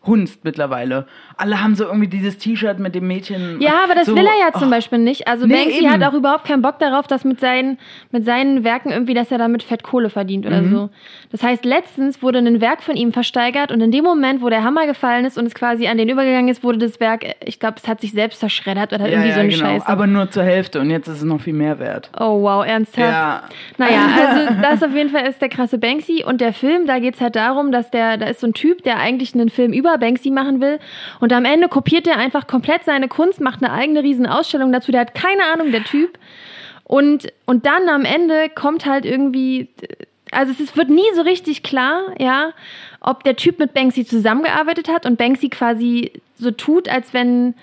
verhunzt mittlerweile. Alle haben so irgendwie dieses T-Shirt mit dem Mädchen. Ja, aber das so, will er ja zum oh, Beispiel nicht. Also Nee, Banksy eben. hat auch überhaupt keinen Bock darauf, dass mit seinen, mit seinen Werken irgendwie, dass er damit Fett Kohle verdient oder Mhm. so. Das heißt, letztens wurde ein Werk von ihm versteigert und in dem Moment, wo der Hammer gefallen ist und es quasi an den übergegangen ist, wurde das Werk, ich glaube, es hat sich selbst zerschreddert oder Ja, irgendwie ja, so eine genau. Scheiße. Aber nur zur Hälfte und jetzt ist es noch viel mehr wert. Oh wow, ernsthaft? Ja. Naja, also das auf jeden Fall ist der krasse Banksy und der Film, da geht's halt darum, dass der, da ist so ein Typ, der eigentlich einen Film über Banksy machen will und am Ende kopiert er einfach komplett seine Kunst, macht eine eigene riesen Ausstellung dazu, der hat keine Ahnung, der Typ und, und dann am Ende kommt halt irgendwie, also es ist, wird nie so richtig klar, ja, ob der Typ mit Banksy zusammengearbeitet hat und Banksy quasi so tut, als wenn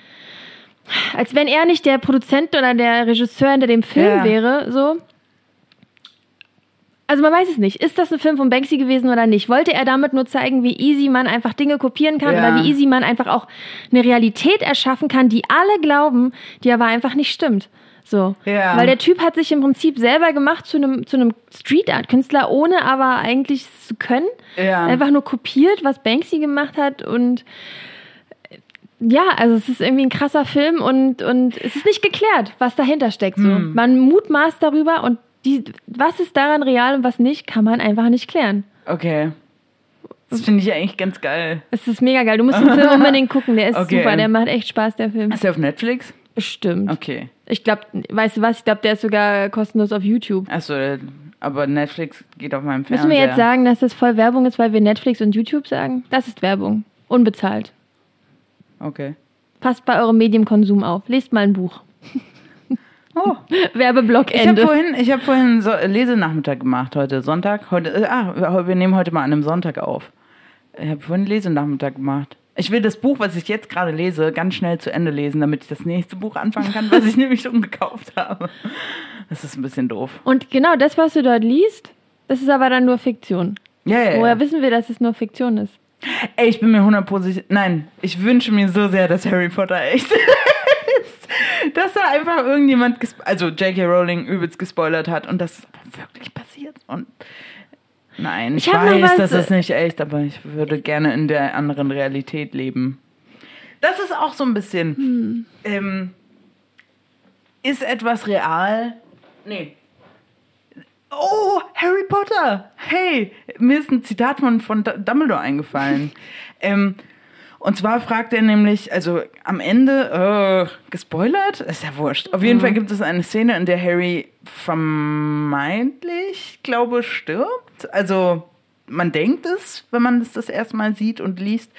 als wenn er nicht der Produzent oder der Regisseur hinter dem Film Ja. wäre, so. Also man weiß es nicht. Ist das ein Film von Banksy gewesen oder nicht? Wollte er damit nur zeigen, wie easy man einfach Dinge kopieren kann Ja. oder wie easy man einfach auch eine Realität erschaffen kann, die alle glauben, die aber einfach nicht stimmt. So. Ja. Weil der Typ hat sich im Prinzip selber gemacht zu einem, zu einem Street Art Künstler, ohne aber eigentlich zu können. Ja. Einfach nur kopiert, was Banksy gemacht hat und ja, also es ist irgendwie ein krasser Film und, und es ist nicht geklärt, was dahinter steckt. So. Hm. Man mutmaßt darüber und die, was ist daran real und was nicht, kann man einfach nicht klären. Okay. Das finde ich eigentlich ganz geil. Es ist mega geil. Du musst den Film unbedingt gucken, der ist Okay. super, der macht echt Spaß, der Film. Ist der auf Netflix? Bestimmt. Okay. Ich glaube, weißt du was, ich glaube, der ist sogar kostenlos auf YouTube. Achso, aber Netflix geht auf meinem Müssen Fernseher. wir jetzt sagen, dass das voll Werbung ist, weil wir Netflix und YouTube sagen? Das ist Werbung. Unbezahlt. Okay. Passt bei eurem Medienkonsum auf. Lest mal ein Buch. Oh. Werbeblock Ich habe Ende. vorhin, ich hab vorhin so Lesenachmittag gemacht, heute Sonntag. Heute, äh, ah, wir nehmen heute mal an einem Sonntag auf. Ich habe vorhin Lesenachmittag gemacht. Ich will das Buch, was ich jetzt gerade lese, ganz schnell zu Ende lesen, damit ich das nächste Buch anfangen kann, was ich nämlich schon gekauft habe. Das ist ein bisschen doof. Und genau das, was du dort liest, das ist aber dann nur Fiktion. Ja, ja, Woher ja. wissen wir, dass es nur Fiktion ist? Ey, ich bin mir 100% Nein, ich wünsche mir so sehr, dass Harry Potter echt ist. Dass da einfach irgendjemand, also J.K. Rowling übelst gespoilert hat und das wirklich passiert. Und nein, ich, Ich weiß, das ist nicht echt, aber ich würde gerne in der anderen Realität leben. Das ist auch so ein bisschen. Ähm, ist etwas real? Nee. Oh, Harry Potter! Hey, mir ist ein Zitat von, von Dumbledore eingefallen. ähm, und zwar fragt er nämlich, also am Ende, äh, gespoilert? Ist ja wurscht. Auf jeden Fall gibt es eine Szene, in der Harry vermeintlich, glaube stirbt. Also man denkt es, wenn man es das erste Mal sieht und liest.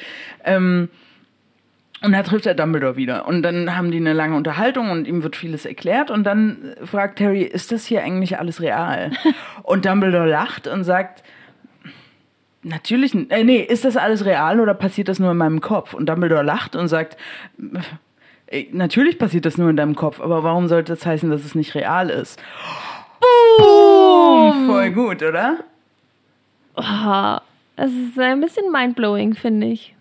Ähm, und da trifft er Dumbledore wieder. Und dann haben die eine lange Unterhaltung und ihm wird vieles erklärt. Und dann fragt Harry, ist das hier eigentlich alles real? und Dumbledore lacht und sagt, natürlich, äh, nee, ist das alles real oder passiert das nur in meinem Kopf? Und Dumbledore lacht und sagt, äh, natürlich passiert das nur in deinem Kopf, aber warum sollte das heißen, dass es nicht real ist? Boom! Voll gut, oder? Oh, das ist ein bisschen mindblowing, finde ich.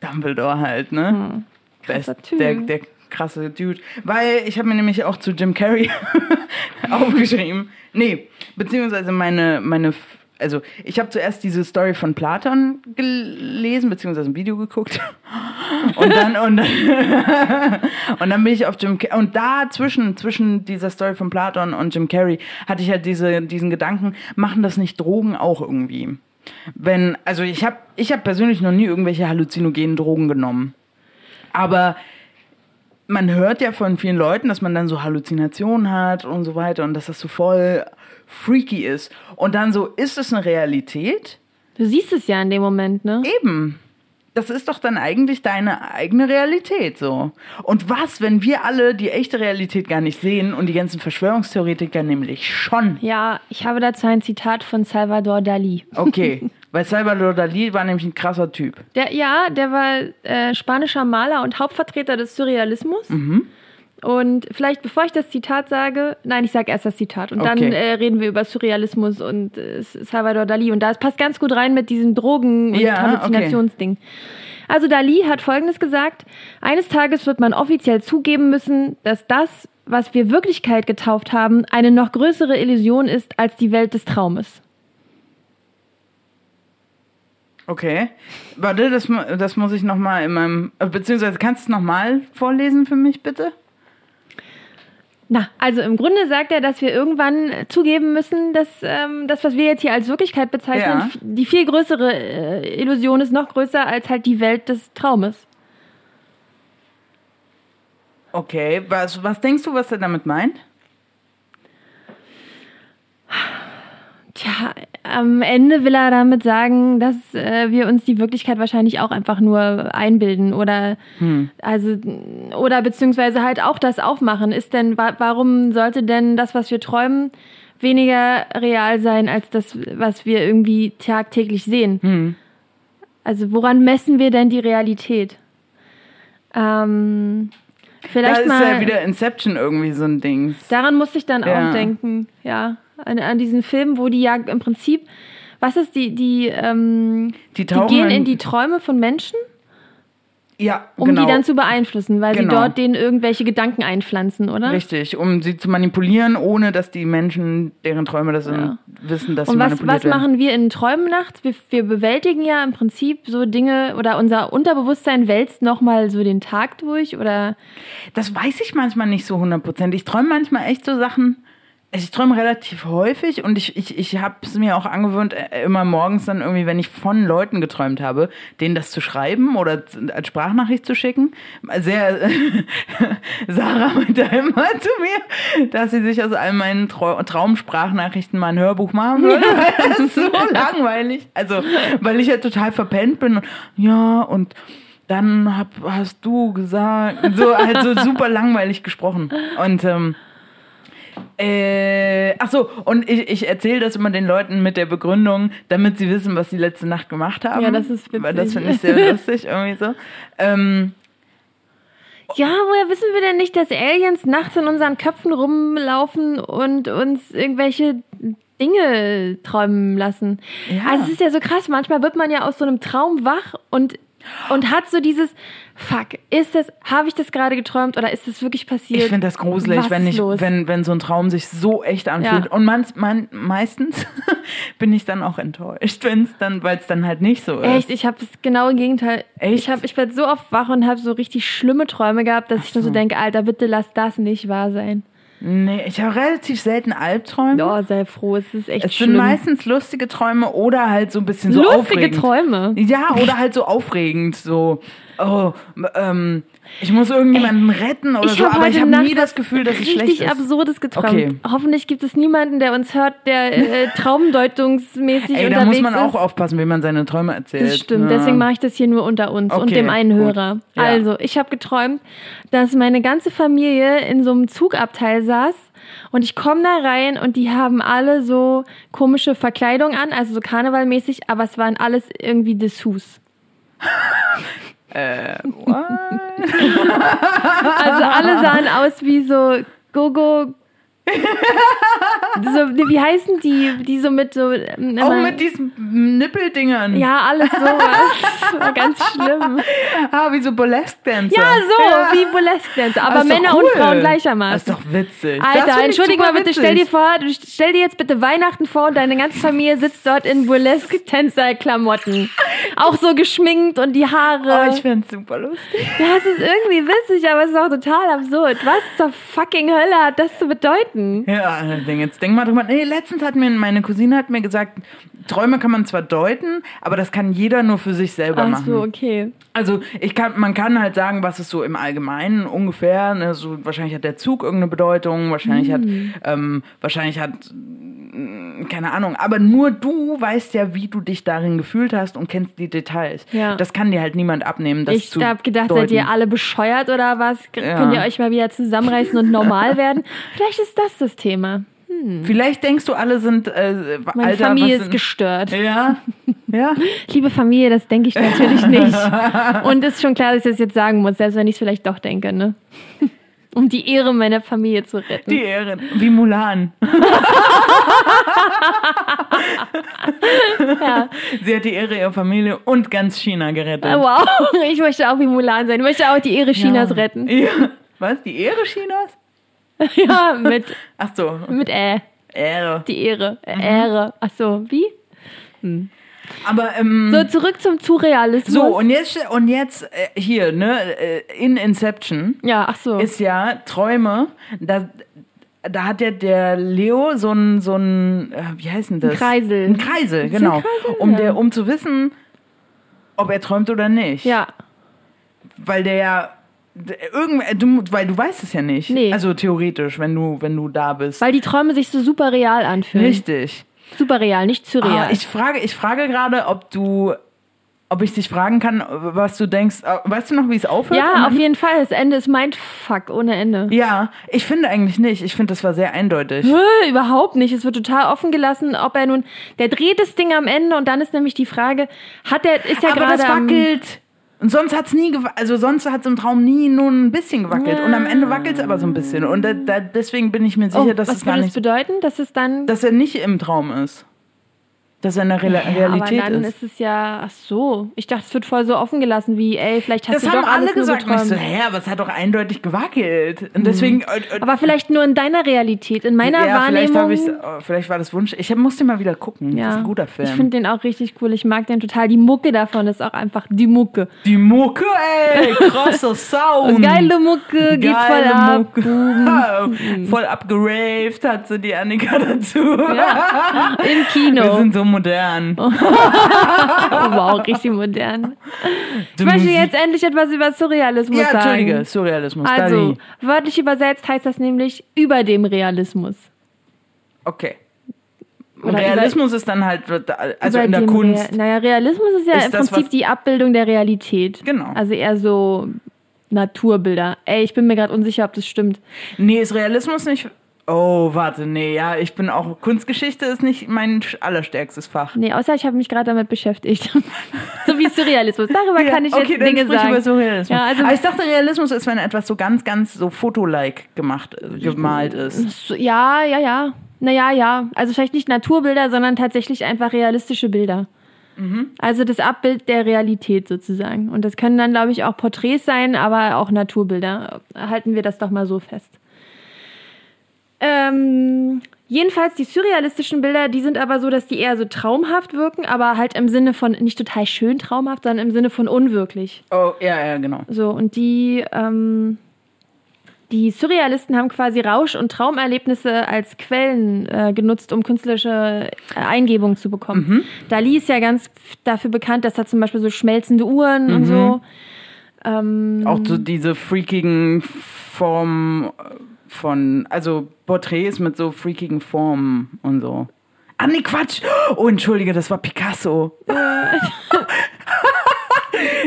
Dumbledore halt, ne? krasser Best, der, der krasse Dude. Weil ich habe mir nämlich auch zu Jim Carrey aufgeschrieben. Nee, beziehungsweise meine, meine, also ich habe zuerst diese Story von Platon gelesen, beziehungsweise ein Video geguckt. Und dann, und dann, und dann bin ich auf Jim Carrey. Und da zwischen, zwischen dieser Story von Platon und Jim Carrey hatte ich halt diese, diesen Gedanken, machen das nicht Drogen auch irgendwie? Wenn, also ich habe ich hab persönlich noch nie irgendwelche halluzinogenen Drogen genommen. Aber man hört ja von vielen Leuten, dass man dann so Halluzinationen hat und so weiter und dass das so voll freaky ist. Und dann so, ist es eine Realität? Du siehst es ja in dem Moment, ne? Eben. Das ist doch dann eigentlich deine eigene Realität so. Und was, wenn wir alle die echte Realität gar nicht sehen und die ganzen Verschwörungstheoretiker nämlich schon? Ja, ich habe dazu ein Zitat von Salvador Dali. Okay, weil Salvador Dali war nämlich ein krasser Typ. Der, ja, der war äh, spanischer Maler und Hauptvertreter des Surrealismus. Und vielleicht, bevor ich das Zitat sage, nein, ich sage erst das Zitat und dann Okay. äh, reden wir über Surrealismus und äh, Salvador Dali. Und das passt ganz gut rein mit diesem Drogen- und Ja, Halluzinationsding. Also Dali hat Folgendes gesagt. Eines Tages wird man offiziell zugeben müssen, dass das, was wir Wirklichkeit getauft haben, eine noch größere Illusion ist als die Welt des Traumes. Okay. Warte, das, das muss ich nochmal in meinem. äh, Beziehungsweise kannst du es nochmal vorlesen für mich, bitte? Na, also im Grunde sagt er, dass wir irgendwann zugeben müssen, dass ähm, das, was wir jetzt hier als Wirklichkeit bezeichnen, Ja. die viel größere äh, Illusion ist, noch größer als halt die Welt des Traumes. Okay, was, was denkst du, was er damit meint? Tja, am Ende will er damit sagen, dass äh, wir uns die Wirklichkeit wahrscheinlich auch einfach nur einbilden oder also oder beziehungsweise halt auch das aufmachen. Ist denn wa warum sollte denn das, was wir träumen, weniger real sein als das, was wir irgendwie tagtäglich sehen? Also woran messen wir denn die Realität? Ähm, Da vielleicht ist mal. ja wieder Inception irgendwie so ein Ding. Daran musste ich dann Ja. auch denken, ja. An, an diesen Film, wo die ja im Prinzip, was ist die, die, ähm, Die die gehen in- die Träume von Menschen? Ja, um genau. die dann zu beeinflussen, weil Genau. sie dort denen irgendwelche Gedanken einpflanzen, oder? Richtig, um sie zu manipulieren, ohne dass die Menschen, deren Träume das sind, Ja. wissen, dass Und sie was, manipuliert was werden. machen wir in Träumen nachts? Wir, wir bewältigen ja im Prinzip so Dinge oder unser Unterbewusstsein wälzt nochmal so den Tag durch oder Das weiß ich manchmal nicht so hundertprozentig. Ich träume manchmal echt so Sachen. Also Ich träume relativ häufig und ich, ich, ich habe es mir auch angewöhnt, äh, immer morgens dann irgendwie, wenn ich von Leuten geträumt habe, denen das zu schreiben oder als Sprachnachricht zu schicken. Sehr, Sarah meinte immer zu mir, dass sie sich aus all meinen Trau Traumsprachnachrichten mal ein Hörbuch machen würde, weil das ist so langweilig. Also, weil ich ja total verpennt bin. Ja, und dann hab, hast du gesagt, so halt so super langweilig gesprochen. Und ähm, äh, ach so, und ich, ich erzähle das immer den Leuten mit der Begründung, damit sie wissen, was sie letzte Nacht gemacht haben. Ja, das ist witzig. Weil das finde ich sehr lustig, irgendwie so. Ähm, Ja, woher wissen wir denn nicht, dass Aliens nachts in unseren Köpfen rumlaufen und uns irgendwelche Dinge träumen lassen? Ja. Also es ist ja so krass, manchmal wird man ja aus so einem Traum wach und, und hat so dieses, fuck, ist das, habe ich das gerade geträumt oder ist das wirklich passiert? ich finde das gruselig, Was wenn, ich, los? wenn, wenn so ein Traum sich so echt anfühlt. Ja. Und man, man, meistens bin ich dann auch enttäuscht, dann, weil es dann halt nicht so ist. Echt, ich habe das genaue Gegenteil. Echt? Ich, ich werde so oft wach und habe so richtig schlimme Träume gehabt, dass ich nur so denke, Alter, bitte lass das nicht wahr sein. Nee, ich habe relativ selten Albträume. Oh, sei froh, es ist echt es sind schlimm. meistens lustige Träume oder halt so ein bisschen so Lustige aufregend. Träume. Ja, oder halt so aufregend, so, oh, ähm, ich muss irgendjemanden retten oder so, aber ich habe nie das Gefühl, dass richtig schlecht ist. Absurdes geträumt. Okay. Hoffentlich gibt es niemanden, der uns hört, der äh, traumdeutungsmäßig Ey, da unterwegs muss man ist. auch aufpassen, wie man seine Träume erzählt. Das stimmt, Ja. deswegen mache ich das hier nur unter uns und Okay, dem einen gut. Hörer. Ja. Also, ich habe geträumt, dass meine ganze Familie in so einem Zugabteil saß und ich komme da rein und die haben alle so komische Verkleidung an, also so karnevalmäßig, aber es waren alles irgendwie Dessous. Äh, what? Also alle sahen aus wie so Gogo. So, wie heißen die, die so mit so. ähm, Auch immer- mit diesen Nippeldingern. Ja, alles sowas. War ganz schlimm. Ah, wie so Burlesque Dancer. Ja, so, wie Burlesque Dance. Aber Das doch Männer cool. und Frauen Das gleichermaßen. ist doch witzig. Das Alter, entschuldige mal bitte, witzig. stell dir vor, stell dir jetzt bitte Weihnachten vor und deine ganze Familie sitzt dort in Burlesque-Tänzer-Klamotten. Auch so geschminkt und die Haare. Oh, ich find's super lustig. ja, es ist irgendwie witzig, aber es ist auch total absurd. Was zur fucking Hölle hat das zu bedeuten? Ja, denk- jetzt denk mal drüber. Nee, letztens hat mir meine Cousine hat mir gesagt, Träume kann man zwar deuten, aber das kann jeder nur für sich selber Ach machen. so, okay. Also ich kann, man kann halt sagen, was ist so im Allgemeinen ungefähr. Ne, so, wahrscheinlich hat der Zug irgendeine Bedeutung, wahrscheinlich Hm. hat, ähm, wahrscheinlich hat, mm, keine Ahnung. Aber nur du weißt ja, wie du dich darin gefühlt hast und kennst die Details. Ja. Das kann dir halt niemand abnehmen. Das Ich habe gedacht, deuten. seid ihr alle bescheuert oder was? Ja. Könnt ihr euch mal wieder zusammenreißen und normal werden? Vielleicht ist das das Thema. Vielleicht denkst du, alle sind äh, Meine Alter, Familie ist gestört. Ja, ja. Liebe Familie, das denke ich natürlich nicht. Und ist schon klar, dass ich das jetzt sagen muss, selbst wenn ich es vielleicht doch denke, ne? Um die Ehre meiner Familie zu retten. Die Ehre. Wie Mulan. ja. Sie hat die Ehre ihrer Familie und ganz China gerettet. Ah, Wow, ich möchte auch wie Mulan sein. Ich möchte auch die Ehre Chinas ja. retten. Ja. Was? Die Ehre Chinas? Ja, mit, Ach so. mit äh, Ehre. die Ehre. Mhm. Ehre. Ach so, wie? Aber ähm, So, zurück zum Surrealismus. so und jetzt und jetzt äh, hier ne äh, in Inception Ja, ach so. ist ja Träume. Da da hat ja der Leo so ein so ein äh, wie heißt denn das? Ein Kreisel. Ein Kreisel, Ist ein genau. Kreisel? Um der um zu wissen, ob er träumt oder nicht. ja, weil der ja irgend du weil du weißt es ja nicht. Nee. Also theoretisch, wenn du wenn du da bist. weil die Träume sich so super real anfühlen. Richtig. Super real, nicht surreal. Ah, ich frage ich frage gerade, ob du ob ich dich fragen kann, was du denkst. Äh, Weißt du noch, wie es aufhört? ja, auf jeden Fall. Das Ende ist Mindfuck ohne Ende. Ja, ich finde eigentlich nicht. Ich finde, das war sehr eindeutig. Hö, überhaupt nicht. Es wird total offen gelassen, ob er nun. Der dreht das Ding am Ende und dann ist nämlich die Frage, hat er, ist Aber gerade. das am- wackelt. Und sonst hat's nie, also sonst hat's im Traum nie nur ein bisschen gewackelt. Und am Ende wackelt's aber so ein bisschen. Und da, da, deswegen bin ich mir sicher, Oh, dass was es gar würde das nicht, bedeuten? Dass es dann. dass er nicht im Traum ist. Das ist eine Re Ja, Realität aber dann ist. ist. es ja, ach so. Ich dachte, es wird voll so offen gelassen, wie, ey, vielleicht hast Das du haben doch alle alles nur gesagt. Ich so, hä, aber es hat doch eindeutig gewackelt. Und deswegen. äh, äh, Aber vielleicht nur in deiner Realität. In meiner ja, vielleicht, Wahrnehmung. ich's, äh, vielleicht war das Wunsch. Ich hab, musste mal wieder gucken. ja, Das ist ein guter Film. Ich finde den auch richtig cool. Ich mag den total. Die Mucke davon ist auch einfach die Mucke. Die Mucke, ey, krasser Sound. Geile Mucke, geht voll Geile ab. Mucke. Voll abgeraved hat sie die Annika dazu. Ja, Im Wir Kino. sind so modern. Wow, richtig modern. Ich möchte jetzt endlich etwas über Surrealismus Ja, sagen. Entschuldige, Surrealismus. Also, Dali. wörtlich übersetzt heißt das nämlich über dem Realismus. Okay. Und Oder Realismus ist dann halt, also über in der Kunst. Rea naja, Realismus ist ja Ist im das, Prinzip die Abbildung der Realität. Genau. Also eher so Naturbilder. Ey, ich bin mir gerade unsicher, ob das stimmt. Nee, ist Realismus nicht. Oh, warte, nee, ja, ich bin auch. Kunstgeschichte ist nicht mein allerstärkstes Fach. Nee, außer ich habe mich gerade damit beschäftigt. so wie Surrealismus. Darüber kann ich okay, jetzt dann Dinge sagen. über Surrealismus. Ja, also- Aber ich dachte, Realismus ist, wenn etwas so ganz, ganz so Foto-like gemacht, äh, gemalt ist. Ja, ja, ja. Naja, ja. Also vielleicht nicht Naturbilder, sondern tatsächlich einfach realistische Bilder. Mhm. Also das Abbild der Realität sozusagen. Und das können dann, glaube ich, auch Porträts sein, aber auch Naturbilder. Halten wir das doch mal so fest. Ähm, jedenfalls die surrealistischen Bilder, die sind aber so, dass die eher so traumhaft wirken, aber halt im Sinne von nicht total schön traumhaft, sondern im Sinne von unwirklich. Oh, ja, ja, genau. So, und die, ähm, die Surrealisten haben quasi Rausch- und Traumerlebnisse als Quellen äh, genutzt, um künstlerische äh, Eingebungen zu bekommen. Mhm. Dali ist ja ganz dafür bekannt, dass er zum Beispiel so schmelzende Uhren und so. Ähm, Auch so diese freakigen Formen von, also Porträts mit so freakigen Formen und so. Ah, nee, Quatsch. Oh, entschuldige, das war Picasso.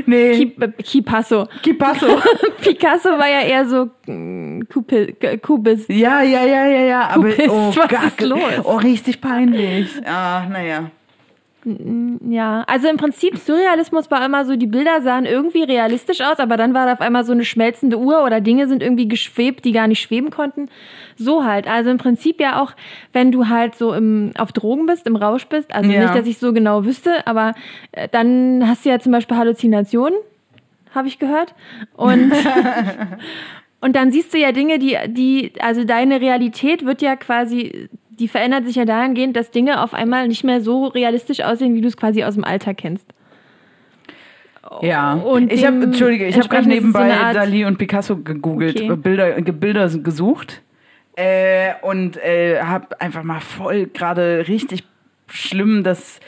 nee, äh, Picasso. Picasso. Picasso war ja eher so mm, Kupi- K- Kubist. Ja, ja, ja, ja, ja. Aber, bist- oh, was ist los? Oh, richtig peinlich. Ah, naja. Ja, also im Prinzip Surrealismus war immer so, die Bilder sahen irgendwie realistisch aus, aber dann war da auf einmal so eine schmelzende Uhr oder Dinge sind irgendwie geschwebt, die gar nicht schweben konnten. So halt. Also im Prinzip ja auch, wenn du halt so im, auf Drogen bist, im Rausch bist, also Ja. nicht, dass ich so genau wüsste, aber äh, dann hast du ja zum Beispiel Halluzinationen, habe ich gehört. Und, und dann siehst du ja Dinge, die, die, also deine Realität wird ja quasi, die verändert sich ja dahingehend, dass Dinge auf einmal nicht mehr so realistisch aussehen, wie du es quasi aus dem Alltag kennst. Ja, Und ich habe, entschuldige, ich habe gerade es so nebenbei Art- Dali und Picasso gegoogelt, Okay. Bilder, Bilder gesucht äh, und äh, habe einfach mal voll gerade richtig schlimm das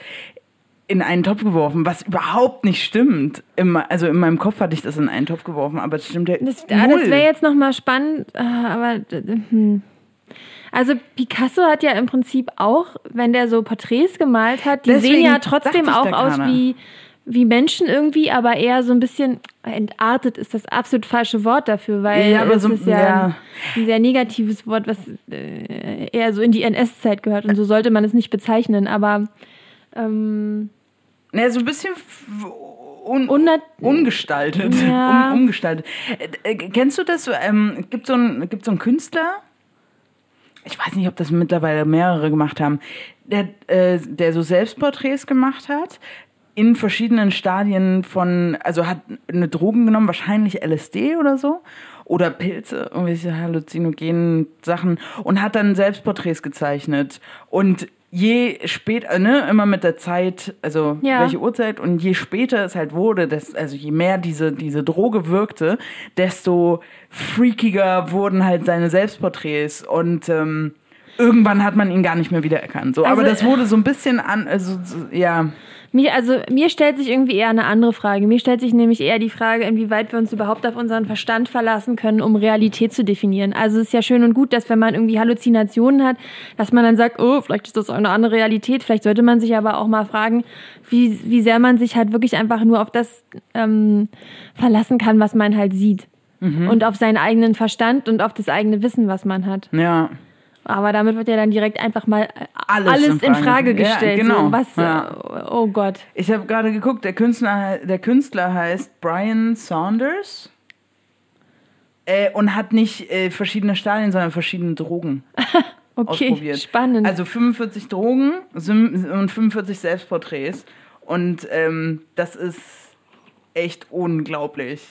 in einen Topf geworfen, was überhaupt nicht stimmt. Im, also in meinem Kopf hatte ich das in einen Topf geworfen, aber das stimmt ja Das, ah, null. das wäre jetzt nochmal spannend, äh, aber hm. Also Picasso hat ja im Prinzip auch, wenn der so Porträts gemalt hat, die Deswegen sehen ja trotzdem auch aus wie, wie Menschen irgendwie, aber eher so ein bisschen entartet ist das absolut falsche Wort dafür, weil Ja, es so- ist ja, ja. ein sehr negatives Wort, was äh, eher so in die NS-Zeit gehört und so sollte man es nicht bezeichnen, aber ähm, Ne, so ein bisschen un, Unnat- ungestaltet. Ja. Um, umgestaltet. Äh, äh, kennst du das? Ähm, gibt so ein gibt so einen Künstler? Ich weiß nicht, ob das mittlerweile mehrere gemacht haben, der, äh, der so Selbstporträts gemacht hat in verschiedenen Stadien von, also hat eine Drogen genommen, wahrscheinlich LSD oder so, oder Pilze, irgendwelche halluzinogenen Sachen und hat dann Selbstporträts gezeichnet. Und je später, ne, immer mit der Zeit, also Ja. welche Uhrzeit und je später es halt wurde, das, also je mehr diese, diese Droge wirkte, desto freakiger wurden halt seine Selbstporträts und ähm, irgendwann hat man ihn gar nicht mehr wiedererkannt. So, aber Also- das wurde so ein bisschen an, also so, ja. Mir, also mir stellt sich irgendwie eher eine andere Frage. Mir stellt sich nämlich eher die Frage, inwieweit wir uns überhaupt auf unseren Verstand verlassen können, um Realität zu definieren. Also es ist ja schön und gut, dass wenn man irgendwie Halluzinationen hat, dass man dann sagt, oh, vielleicht ist das auch eine andere Realität. Vielleicht sollte man sich aber auch mal fragen, wie, wie sehr man sich halt wirklich einfach nur auf das ähm, verlassen kann, was man halt sieht. Und auf seinen eigenen Verstand und auf das eigene Wissen, was man hat. Ja. Aber damit wird ja dann direkt einfach mal Alles alles, in in Frage gestellt. Ja, genau. So, was, Ja. äh, oh Gott. Ich habe gerade geguckt, der Künstler, der Künstler heißt Brian Saunders äh, und hat nicht äh, verschiedene Stadien, sondern verschiedene Drogen. Okay, ausprobiert. spannend. Also 45 Drogen und 45 Selbstporträts. Und ähm, das ist echt unglaublich.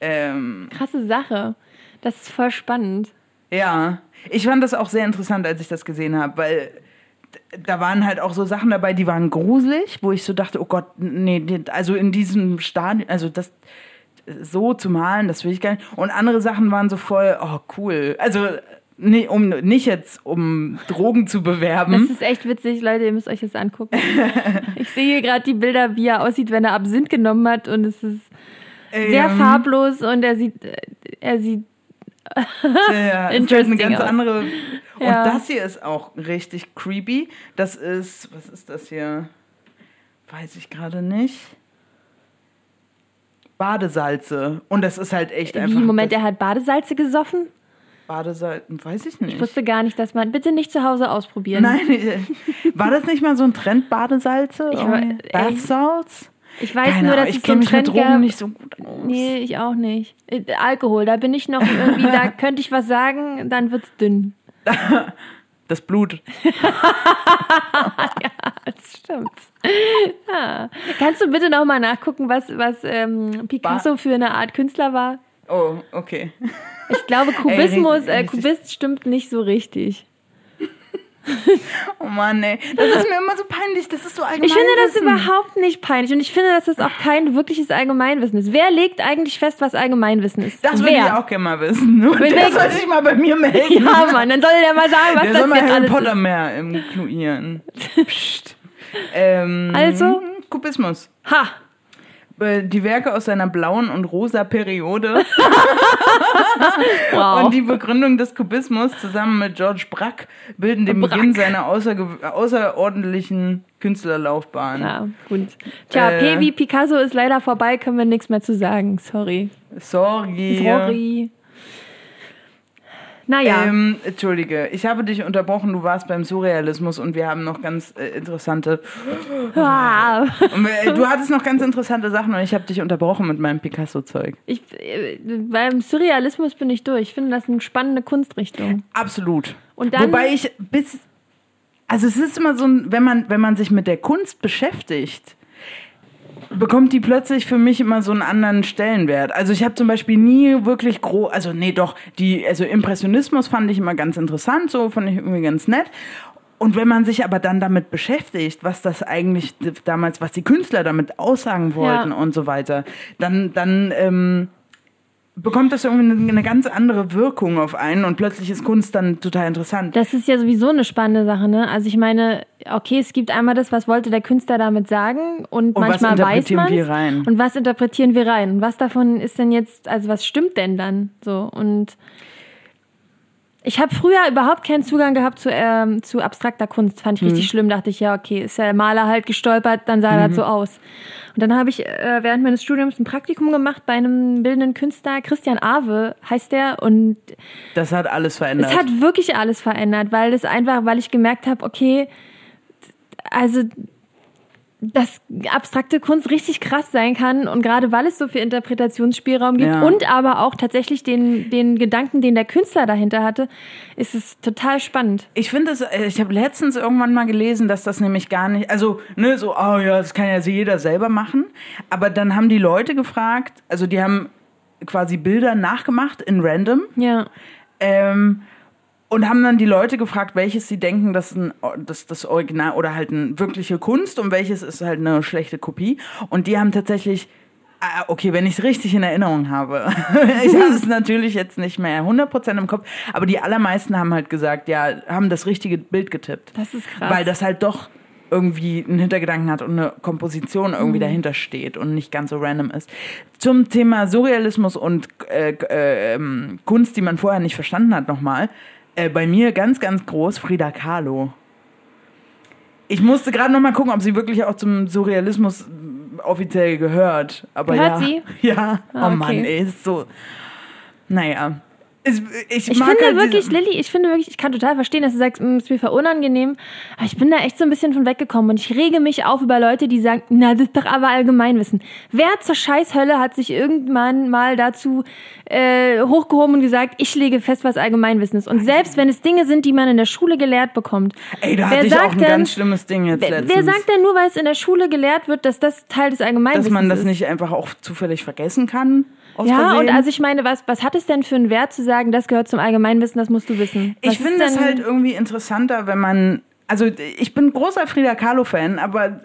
Ähm, Krasse Sache. Das ist voll spannend. ja, ich fand das auch sehr interessant, als ich das gesehen habe, weil da waren halt auch so Sachen dabei, die waren gruselig, wo ich so dachte, oh Gott, nee, nee, also in diesem Stadion, also das so zu malen, das will ich gar nicht. Und andere Sachen waren so voll, oh cool. Also nee, um nicht jetzt um Drogen zu bewerben. Das ist echt witzig, Leute, ihr müsst euch das angucken. ich sehe hier gerade die Bilder, wie er aussieht, wenn er Absinth genommen hat und es ist sehr Ähm, farblos und er sieht, äh, er sieht, Ja, es ist eine ganz aus. andere. Und Ja. das hier ist auch richtig creepy. Das ist, was ist das hier? Weiß ich gerade nicht. Badesalze. Und das ist halt echt wie, einfach. Moment, das er hat Badesalze gesoffen? Badesalze, weiß ich nicht. Ich wusste gar nicht, dass man, bitte nicht zu Hause ausprobieren. Nein, war das nicht mal so ein Trend, Badesalze? Ich ey. Bath Salts? Ich weiß Keine nur, dass Ahnung, es ich so einen Trend gab. nicht so gut aus. Nee, ich auch nicht. Äh, Alkohol, da bin ich noch irgendwie, da könnte ich was sagen, dann wird's dünn. Das Blut. Das stimmt. Ja. Kannst du bitte noch mal nachgucken, was, was ähm, Picasso für eine Art Künstler war? Oh, okay. Ich glaube, Kubismus, richtig- äh, Kubist stimmt nicht so richtig. Oh Mann, ey. Das ist mir immer so peinlich. Das ist so allgemein. Ich finde das überhaupt nicht peinlich und ich finde, dass das auch kein wirkliches Allgemeinwissen ist. Wer legt eigentlich fest, was Allgemeinwissen ist? Das würde ich auch gerne mal wissen. Und Mit der soll sich mal bei mir melden. Ja, Mann, dann soll der mal sagen, was der das soll mal jetzt Harry Potter ist. mehr incluieren. Psst. Ähm, Also? Kubismus. Ha! Äh, Die Werke aus seiner blauen und rosa Periode Wow. und die Begründung des Kubismus zusammen mit George Braque bilden den Braque. Beginn seiner außerordentlichen Künstlerlaufbahn. ja, gut. Tja, Äh. P wie Picasso ist leider vorbei, können wir nichts mehr zu sagen. Sorry. Sorry. Sorry. Naja, Ähm, Entschuldige, ich habe dich unterbrochen, du warst beim Surrealismus und wir haben noch ganz äh, interessante. ah, äh, du hattest noch ganz interessante Sachen und ich habe dich unterbrochen mit meinem Picasso-Zeug. ich, äh, beim Surrealismus bin ich durch. Ich finde das eine spannende Kunstrichtung. Absolut. Und dann- Wobei ich bis. Also es ist immer so, ein- wenn man, wenn man sich mit der Kunst beschäftigt, bekommt die plötzlich für mich immer so einen anderen Stellenwert. Also ich habe zum Beispiel nie wirklich groß, also nee doch, die, also Impressionismus fand ich immer ganz interessant, so fand ich irgendwie ganz nett. Und wenn man sich aber dann damit beschäftigt, was das eigentlich damals, was die Künstler damit aussagen wollten Ja. und so weiter, dann, dann ähm, bekommt das irgendwie eine, ganz andere Wirkung auf einen und plötzlich ist Kunst dann total interessant. Das ist ja sowieso eine spannende Sache, ne? Also ich meine, okay, es gibt einmal das, was wollte der Künstler damit sagen und, Und was manchmal weiß interpretieren man wir rein? und was interpretieren wir rein und was davon ist denn jetzt, also was stimmt denn dann so und ich habe früher überhaupt keinen Zugang gehabt zu, ähm, zu abstrakter Kunst. Fand ich Mhm. richtig schlimm. Dachte ich, ja, okay, ist der Maler halt gestolpert, dann sah Mhm. das so aus. Und dann habe ich äh, während meines Studiums ein Praktikum gemacht bei einem bildenden Künstler. Christian Awe heißt der. Und Das hat alles verändert. es hat wirklich alles verändert, weil es einfach, weil ich gemerkt habe, okay, also dass abstrakte Kunst richtig krass sein kann und gerade weil es so viel Interpretationsspielraum gibt Ja. und aber auch tatsächlich den, den Gedanken, den der Künstler dahinter hatte, ist es total spannend. ich finde es, äh, ich habe letztens irgendwann mal gelesen, dass das nämlich gar nicht, also, ne, so, oh ja, das kann ja jeder selber machen. Aber dann haben die Leute gefragt, also die haben quasi Bilder nachgemacht in random. Ja. Ähm, und haben dann die Leute gefragt, welches sie denken, das, ein, das das Original oder halt eine wirkliche Kunst und welches ist halt eine schlechte Kopie. Und die haben tatsächlich, ah, okay, wenn ich es richtig in Erinnerung habe, ich habe es natürlich jetzt nicht mehr 100% im Kopf, aber die allermeisten haben halt gesagt, ja, haben das richtige Bild getippt. Das ist krass. Weil das halt doch irgendwie einen Hintergedanken hat und eine Komposition irgendwie dahinter steht und nicht ganz so random ist. Zum Thema Surrealismus und äh, äh, ähm, Kunst, die man vorher nicht verstanden hat, nochmal. Äh, bei mir ganz, ganz groß Frida Kahlo. Ich musste gerade noch mal gucken, ob sie wirklich auch zum Surrealismus äh, offiziell gehört. Aber Gehört ja. sie? Ja. Ah, oh Mann, ey, ist so. Naja. Ich, ich, Ich finde halt wirklich, Lilly, ich finde wirklich, ich kann total verstehen, dass du sagst, "Mm, ist mir voll unangenehm. Aber ich bin da echt so ein bisschen von weggekommen und ich rege mich auf über Leute, die sagen, na, das ist doch aber Allgemeinwissen. Wer zur Scheißhölle hat sich irgendwann mal dazu äh, hochgehoben und gesagt, ich lege fest, was Allgemeinwissen ist. Und selbst wenn es Dinge sind, die man in der Schule gelehrt bekommt. Ey, da wer hatte ich auch sagt ein denn- ganz schlimmes Ding jetzt Wer, letztens. wer sagt denn nur, weil es in der Schule gelehrt wird, dass das Teil des Allgemeinwissens dass man das ist? nicht einfach auch zufällig vergessen kann? Aus Ja, Versehen? und also ich meine, was, was hat es denn für einen Wert zu sagen, das gehört zum Allgemeinwissen, das musst du wissen? Was Ich finde es halt irgendwie interessanter, wenn man. Also ich bin großer Frida Kahlo-Fan, aber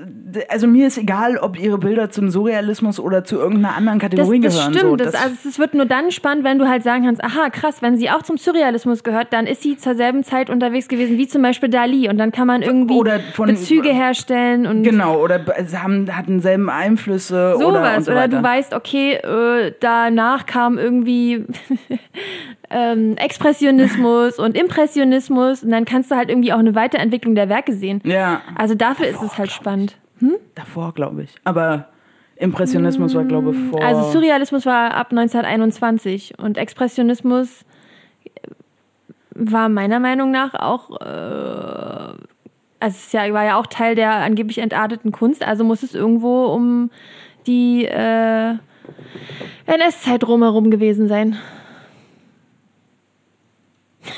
also mir ist egal, ob ihre Bilder zum Surrealismus oder zu irgendeiner anderen Das, Kategorie das gehören. stimmt. so. das, also es wird nur dann spannend, wenn du halt sagen kannst, aha, krass, wenn sie auch zum Surrealismus gehört, dann ist sie zur selben Zeit unterwegs gewesen wie zum Beispiel Dali. Und dann kann man irgendwie von- Bezüge herstellen und genau, oder sie haben, hatten selben Einflüsse oder, und sowas. so oder du weißt, okay, äh, danach kam irgendwie ähm, Expressionismus und Impressionismus und dann kannst du halt irgendwie auch eine Weiterentwicklung der Werke sehen. ja, Also dafür ist es halt spannend. davor glaube ich. Aber Impressionismus war glaube ich vor. Also Surrealismus war ab 1921 und Expressionismus war meiner Meinung nach auch, äh, also es ja, war ja auch Teil der angeblich entarteten Kunst, also muss es irgendwo um die äh, NS-Zeit drumherum gewesen sein.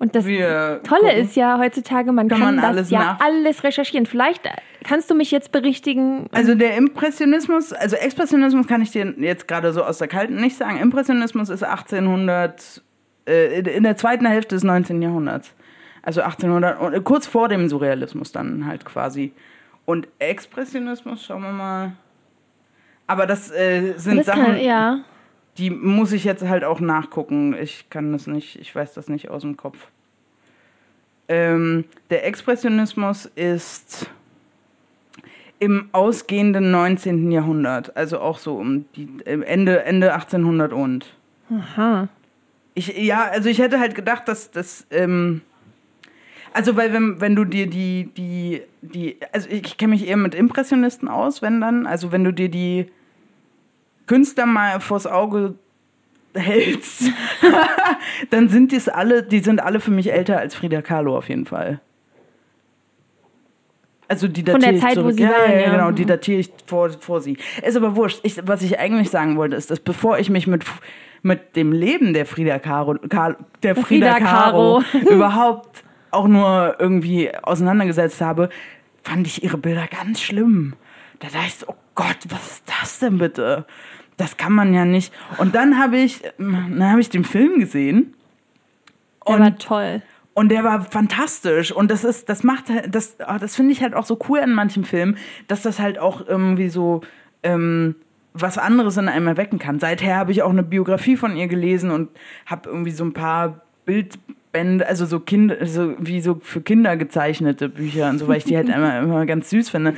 und das Wir Tolle gucken. ist ja heutzutage, man Kann kann, man das alles ja alles recherchieren. Vielleicht kannst du mich jetzt berichtigen. Also der Impressionismus, also Expressionismus kann ich dir jetzt gerade so aus der Kalten nicht sagen. Impressionismus ist 1800, äh, in der zweiten Hälfte des 19. Jahrhunderts. Also 1800, und, äh, kurz vor dem Surrealismus dann halt quasi. Und Expressionismus, schauen wir mal. Aber das äh, sind das Sachen, kann, ja. Die muss ich jetzt halt auch nachgucken. Ich kann das nicht, ich weiß das nicht aus dem Kopf. Ähm, der Expressionismus ist im ausgehenden 19. Jahrhundert, also auch so um die äh, Ende, Ende 1800 und. Aha. Ich, ja, also ich hätte halt gedacht, dass das, ähm, also weil wenn, wenn du dir die, die, die, also ich kenne mich eher mit Impressionisten aus, wenn dann, also wenn du dir die Künstler mal vors Auge hältst, dann sind dies alle, die sind alle für mich älter als Frida Kahlo auf jeden Fall. Also die Von datiere der ich Zeit, wo zurück. sie ja, waren, ja, ja. genau, die Mhm. datiere ich vor, vor sie. Ist aber wurscht. Ich, was ich eigentlich sagen wollte, ist, dass bevor ich mich mit, mit dem Leben der Frida Kahlo, Kahlo der Frida, Frida Kahlo Kahlo. überhaupt auch nur irgendwie auseinandergesetzt habe, fand ich ihre Bilder ganz schlimm. Da dachte ich so, oh Gott, was ist das denn bitte? Das kann man ja nicht. Und dann habe ich, dann habe ich den Film gesehen. Der war toll. Und der war fantastisch. Und das ist, das macht das, ah, das finde ich halt auch so cool an manchen Filmen, dass das halt auch irgendwie so ähm, was anderes in einem erwecken kann. Seither habe ich auch eine Biografie von ihr gelesen und habe irgendwie so ein paar Bildbände, also so Kinder, so wie so für Kinder gezeichnete Bücher und so, weil ich die halt immer, immer ganz süß finde.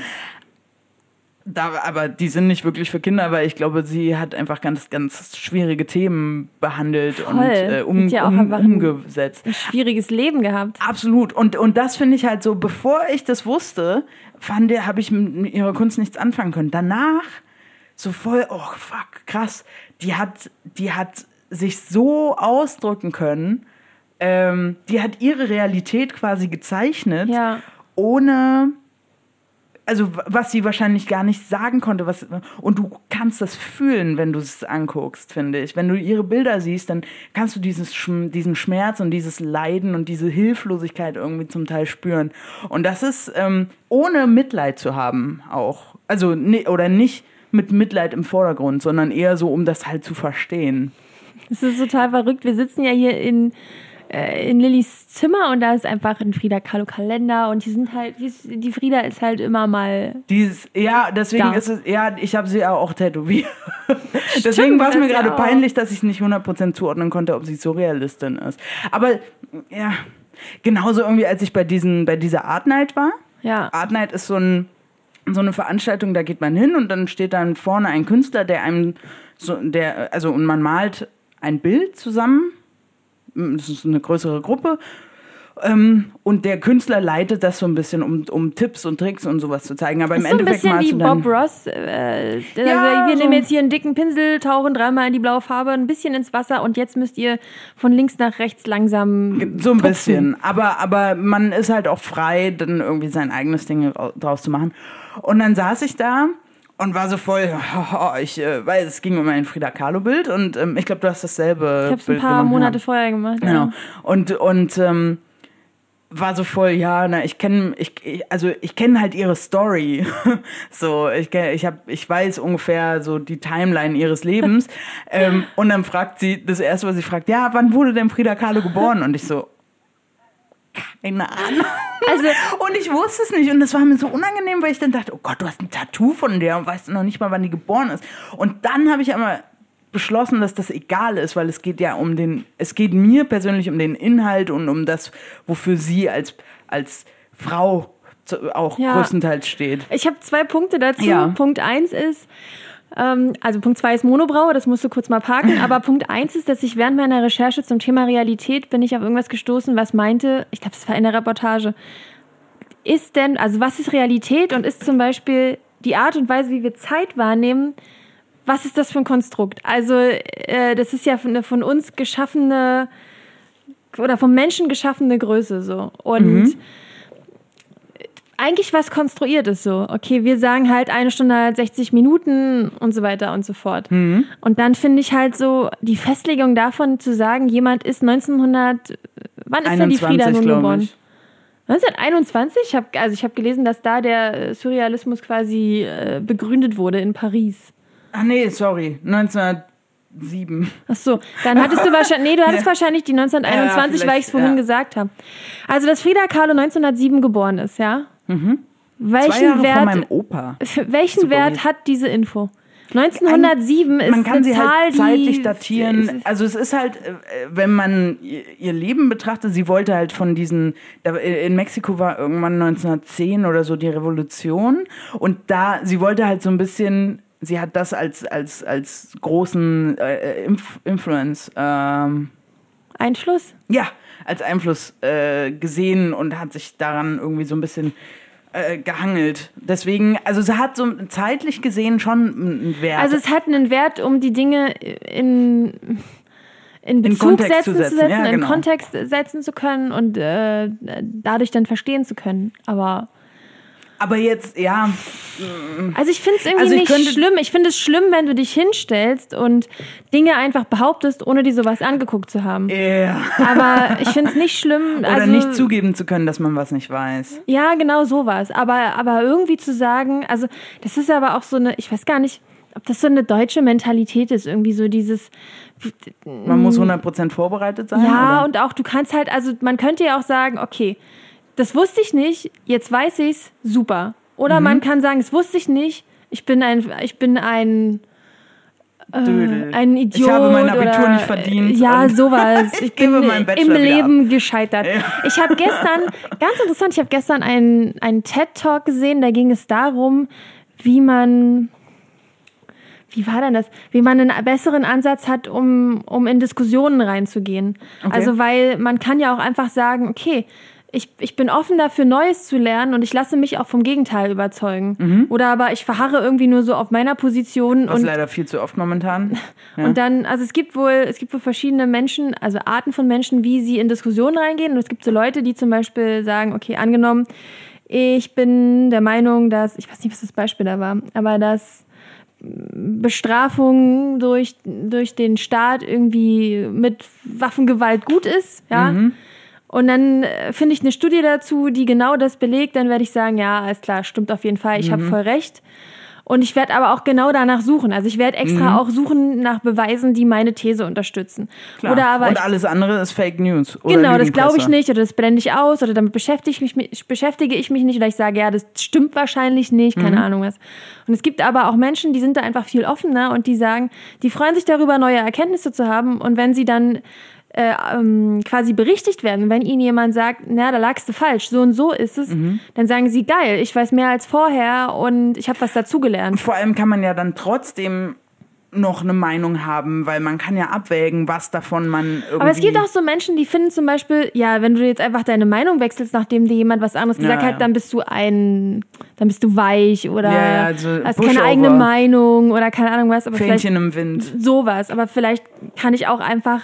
Da, aber die sind nicht wirklich für Kinder, weil ich glaube, sie hat einfach ganz, ganz schwierige Themen behandelt und Voll. äh, um, ja auch um, umgesetzt. Ein schwieriges Leben gehabt. Absolut. Und, und das finde ich halt so, bevor ich das wusste, fand der, habe ich mit mit ihrer Kunst nichts anfangen können. Danach so voll, oh fuck, krass. Die hat, die hat sich so ausdrücken können. Ähm, die hat ihre Realität quasi gezeichnet, Ja. ohne, also was sie wahrscheinlich gar nicht sagen konnte. Was, und du kannst das fühlen, wenn du es anguckst, finde ich. Wenn du ihre Bilder siehst, dann kannst du dieses, diesen Schmerz und dieses Leiden und diese Hilflosigkeit irgendwie zum Teil spüren. Und das ist ähm, ohne Mitleid zu haben auch. Also, ni- oder nicht mit Mitleid im Vordergrund, sondern eher so, um das halt zu verstehen. Es ist total verrückt. Wir sitzen ja hier in, in Lillys Zimmer und da ist einfach ein Frida Kahlo Kalender und die sind halt, die, ist, die Frida ist halt immer mal. Dieses, ja, deswegen Da. ist es, ja, ich habe sie auch tätowiert. deswegen war es mir gerade peinlich, dass ich nicht 100% zuordnen konnte, ob sie Surrealistin ist. Aber, ja, genauso irgendwie, als ich bei, diesen, bei dieser Art Night war. Ja. Art Night ist so, ein, so eine Veranstaltung, da geht man hin und dann steht dann vorne ein Künstler, der einem, so, der, also, und man malt ein Bild zusammen. Das ist eine größere Gruppe. Ähm, und der Künstler leitet das so ein bisschen, um, um Tipps und Tricks und sowas zu zeigen. Aber im ist so ein Endeffekt bisschen malst wie Bob Ross. Äh, der Ja, sagt, wir so. nehmen jetzt hier einen dicken Pinsel, tauchen dreimal in die blaue Farbe, ein bisschen ins Wasser und jetzt müsst ihr von links nach rechts langsam. So ein tupfen. bisschen. Aber, aber man ist halt auch frei, dann irgendwie sein eigenes Ding rau- draus zu machen. Und dann saß ich da und war so voll, ich, äh, weil es ging um ein Frida Kahlo-Bild und ähm, ich glaube, du hast dasselbe Ich habe es ein Bild paar Monate ja. vorher gemacht. Genau. Ja. Und, und ähm, war so voll, ja, na, ich kenne, ich, ich, also ich kenne halt ihre Story. so, ich, kenn- ich, hab, ich weiß ungefähr so die Timeline ihres Lebens. ähm, und dann fragt sie, das erste, was sie fragt, ja, wann wurde denn Frida Kahlo geboren? Und ich so, keine Ahnung. Also, Und ich wusste es nicht. Und das war mir so unangenehm, weil ich dann dachte, oh Gott, du hast ein Tattoo von der und weißt noch nicht mal, wann die geboren ist. Und dann habe ich einmal beschlossen, dass das egal ist, weil es geht ja um den, es geht mir persönlich um den Inhalt und um das, wofür sie als, als Frau auch Ja. größtenteils steht. ich habe zwei Punkte dazu. Ja. Punkt eins ist, also Punkt zwei ist Monobraue, das musst du kurz mal parken. Aber Punkt eins ist, dass ich während meiner Recherche zum Thema Realität bin ich auf irgendwas gestoßen, was meinte, ich glaube, es war in der Reportage, ist denn, also was ist Realität und ist zum Beispiel die Art und Weise, wie wir Zeit wahrnehmen, was ist das für ein Konstrukt? Also äh, das ist ja eine von uns geschaffene oder vom Menschen geschaffene Größe so. Und eigentlich was konstruiert ist so. Okay, wir sagen halt eine Stunde hat 60 Minuten und so weiter und so fort. Und dann finde ich halt so die Festlegung davon zu sagen, jemand ist 1900, wann ist denn die Frieda 21, nun geboren? ich. 1921? Ich hab, also ich habe gelesen, dass da der äh, Surrealismus quasi äh, begründet wurde in Paris. Ach nee, sorry, 1907. Ach so, dann hattest du wahrscheinlich, nee, du hattest Ja. wahrscheinlich die 1921, Ja, weil ich es vorhin ja. gesagt habe. Also, dass Frida Kahlo 1907 geboren ist, ja? Mhm. Zwei Welchen Jahre vor Wert, meinem Opa. welchen Super Wert hat diese Info? 1907 ist man kann sie Zahl, halt zeitlich datieren. Also es ist halt, äh, wenn man ihr Leben betrachtet, sie wollte halt von diesen, da- in Mexiko war irgendwann 1910 oder so die Revolution und da, sie wollte halt so ein bisschen, sie hat das als, als, als großen äh, Inf Influence, ähm, Einfluss? ja, als Einfluss äh, gesehen und hat sich daran irgendwie so ein bisschen äh, gehangelt. Deswegen, also sie hat so zeitlich gesehen schon einen Wert. Also es hat einen Wert, um die Dinge in, in Bezug Kontext setzen zu zu setzen, setzen, ja, in genau. Kontext setzen zu können und äh, dadurch dann verstehen zu können. Aber aber jetzt, ja, Also ich finde es irgendwie Also ich nicht schlimm. Ich finde es schlimm, wenn du dich hinstellst und Dinge einfach behauptest, ohne dir sowas angeguckt zu haben. ja. Aber ich finde es nicht schlimm. Oder also, nicht zugeben zu können, dass man was nicht weiß. Ja, genau sowas. Aber, aber irgendwie zu sagen, also das ist aber auch so eine, ich weiß gar nicht, ob das so eine deutsche Mentalität ist, irgendwie so dieses, Man muss 100% vorbereitet sein. Mm. ja, oder? und auch du kannst halt, also man könnte ja auch sagen, okay, das wusste ich nicht, jetzt weiß ich's, super. Oder Mhm. man kann sagen, das wusste ich nicht, ich bin ein, ich bin ein Dödel. ein Idiot. Ich habe mein Abitur oder, nicht verdient. Ja, sowas. Ich, ich bin im Leben gescheitert. Ja. Ich habe gestern, ganz interessant, ich habe gestern einen, einen TED-Talk gesehen, da ging es darum, wie man, wie war denn das? Wie man einen besseren Ansatz hat, um, um in Diskussionen reinzugehen. Okay. Also, weil man kann ja auch einfach sagen, okay, ich, ich bin offen dafür, Neues zu lernen und ich lasse mich auch vom Gegenteil überzeugen. Oder aber ich verharre irgendwie nur so auf meiner Position Was und leider viel zu oft momentan. Ja. und dann, also es gibt wohl, es gibt wohl verschiedene Menschen, also Arten von Menschen, wie sie in Diskussionen reingehen. Und es gibt so Leute, die zum Beispiel sagen, okay, angenommen, ich bin der Meinung, dass, ich weiß nicht, was das Beispiel da war, aber dass Bestrafung durch, durch den Staat irgendwie mit Waffengewalt gut ist, ja. Und dann äh, finde ich eine Studie dazu, die genau das belegt, dann werde ich sagen, ja, alles klar, stimmt auf jeden Fall, ich habe voll recht. Und ich werde aber auch genau danach suchen. Also ich werde extra auch suchen nach Beweisen, die meine These unterstützen. Klar. Oder aber und alles andere ist Fake News. Oder genau, das glaube ich nicht oder das blende ich aus oder damit beschäftige ich mich, beschäftige ich mich nicht oder ich sage, ja, das stimmt wahrscheinlich nicht, keine Mhm. Ahnung was. Und es gibt aber auch Menschen, die sind da einfach viel offener und die sagen, die freuen sich darüber, neue Erkenntnisse zu haben und wenn sie dann äh, ähm, quasi berichtigt werden, wenn ihnen jemand sagt, na, da lagst du falsch, so und so ist es, Mhm. dann sagen sie, geil, ich weiß mehr als vorher und ich habe was dazugelernt. Vor allem kann man ja dann trotzdem noch eine Meinung haben, weil man kann ja abwägen, was davon man irgendwie... Aber es gibt auch so Menschen, die finden zum Beispiel, ja, wenn du jetzt einfach deine Meinung wechselst, nachdem dir jemand was anderes gesagt Ja, hat, ja. dann bist du ein, dann bist du weich oder Ja, also hast Pushover. keine eigene Meinung oder keine Ahnung was, aber Fähnchen im Wind. sowas. Aber vielleicht kann ich auch einfach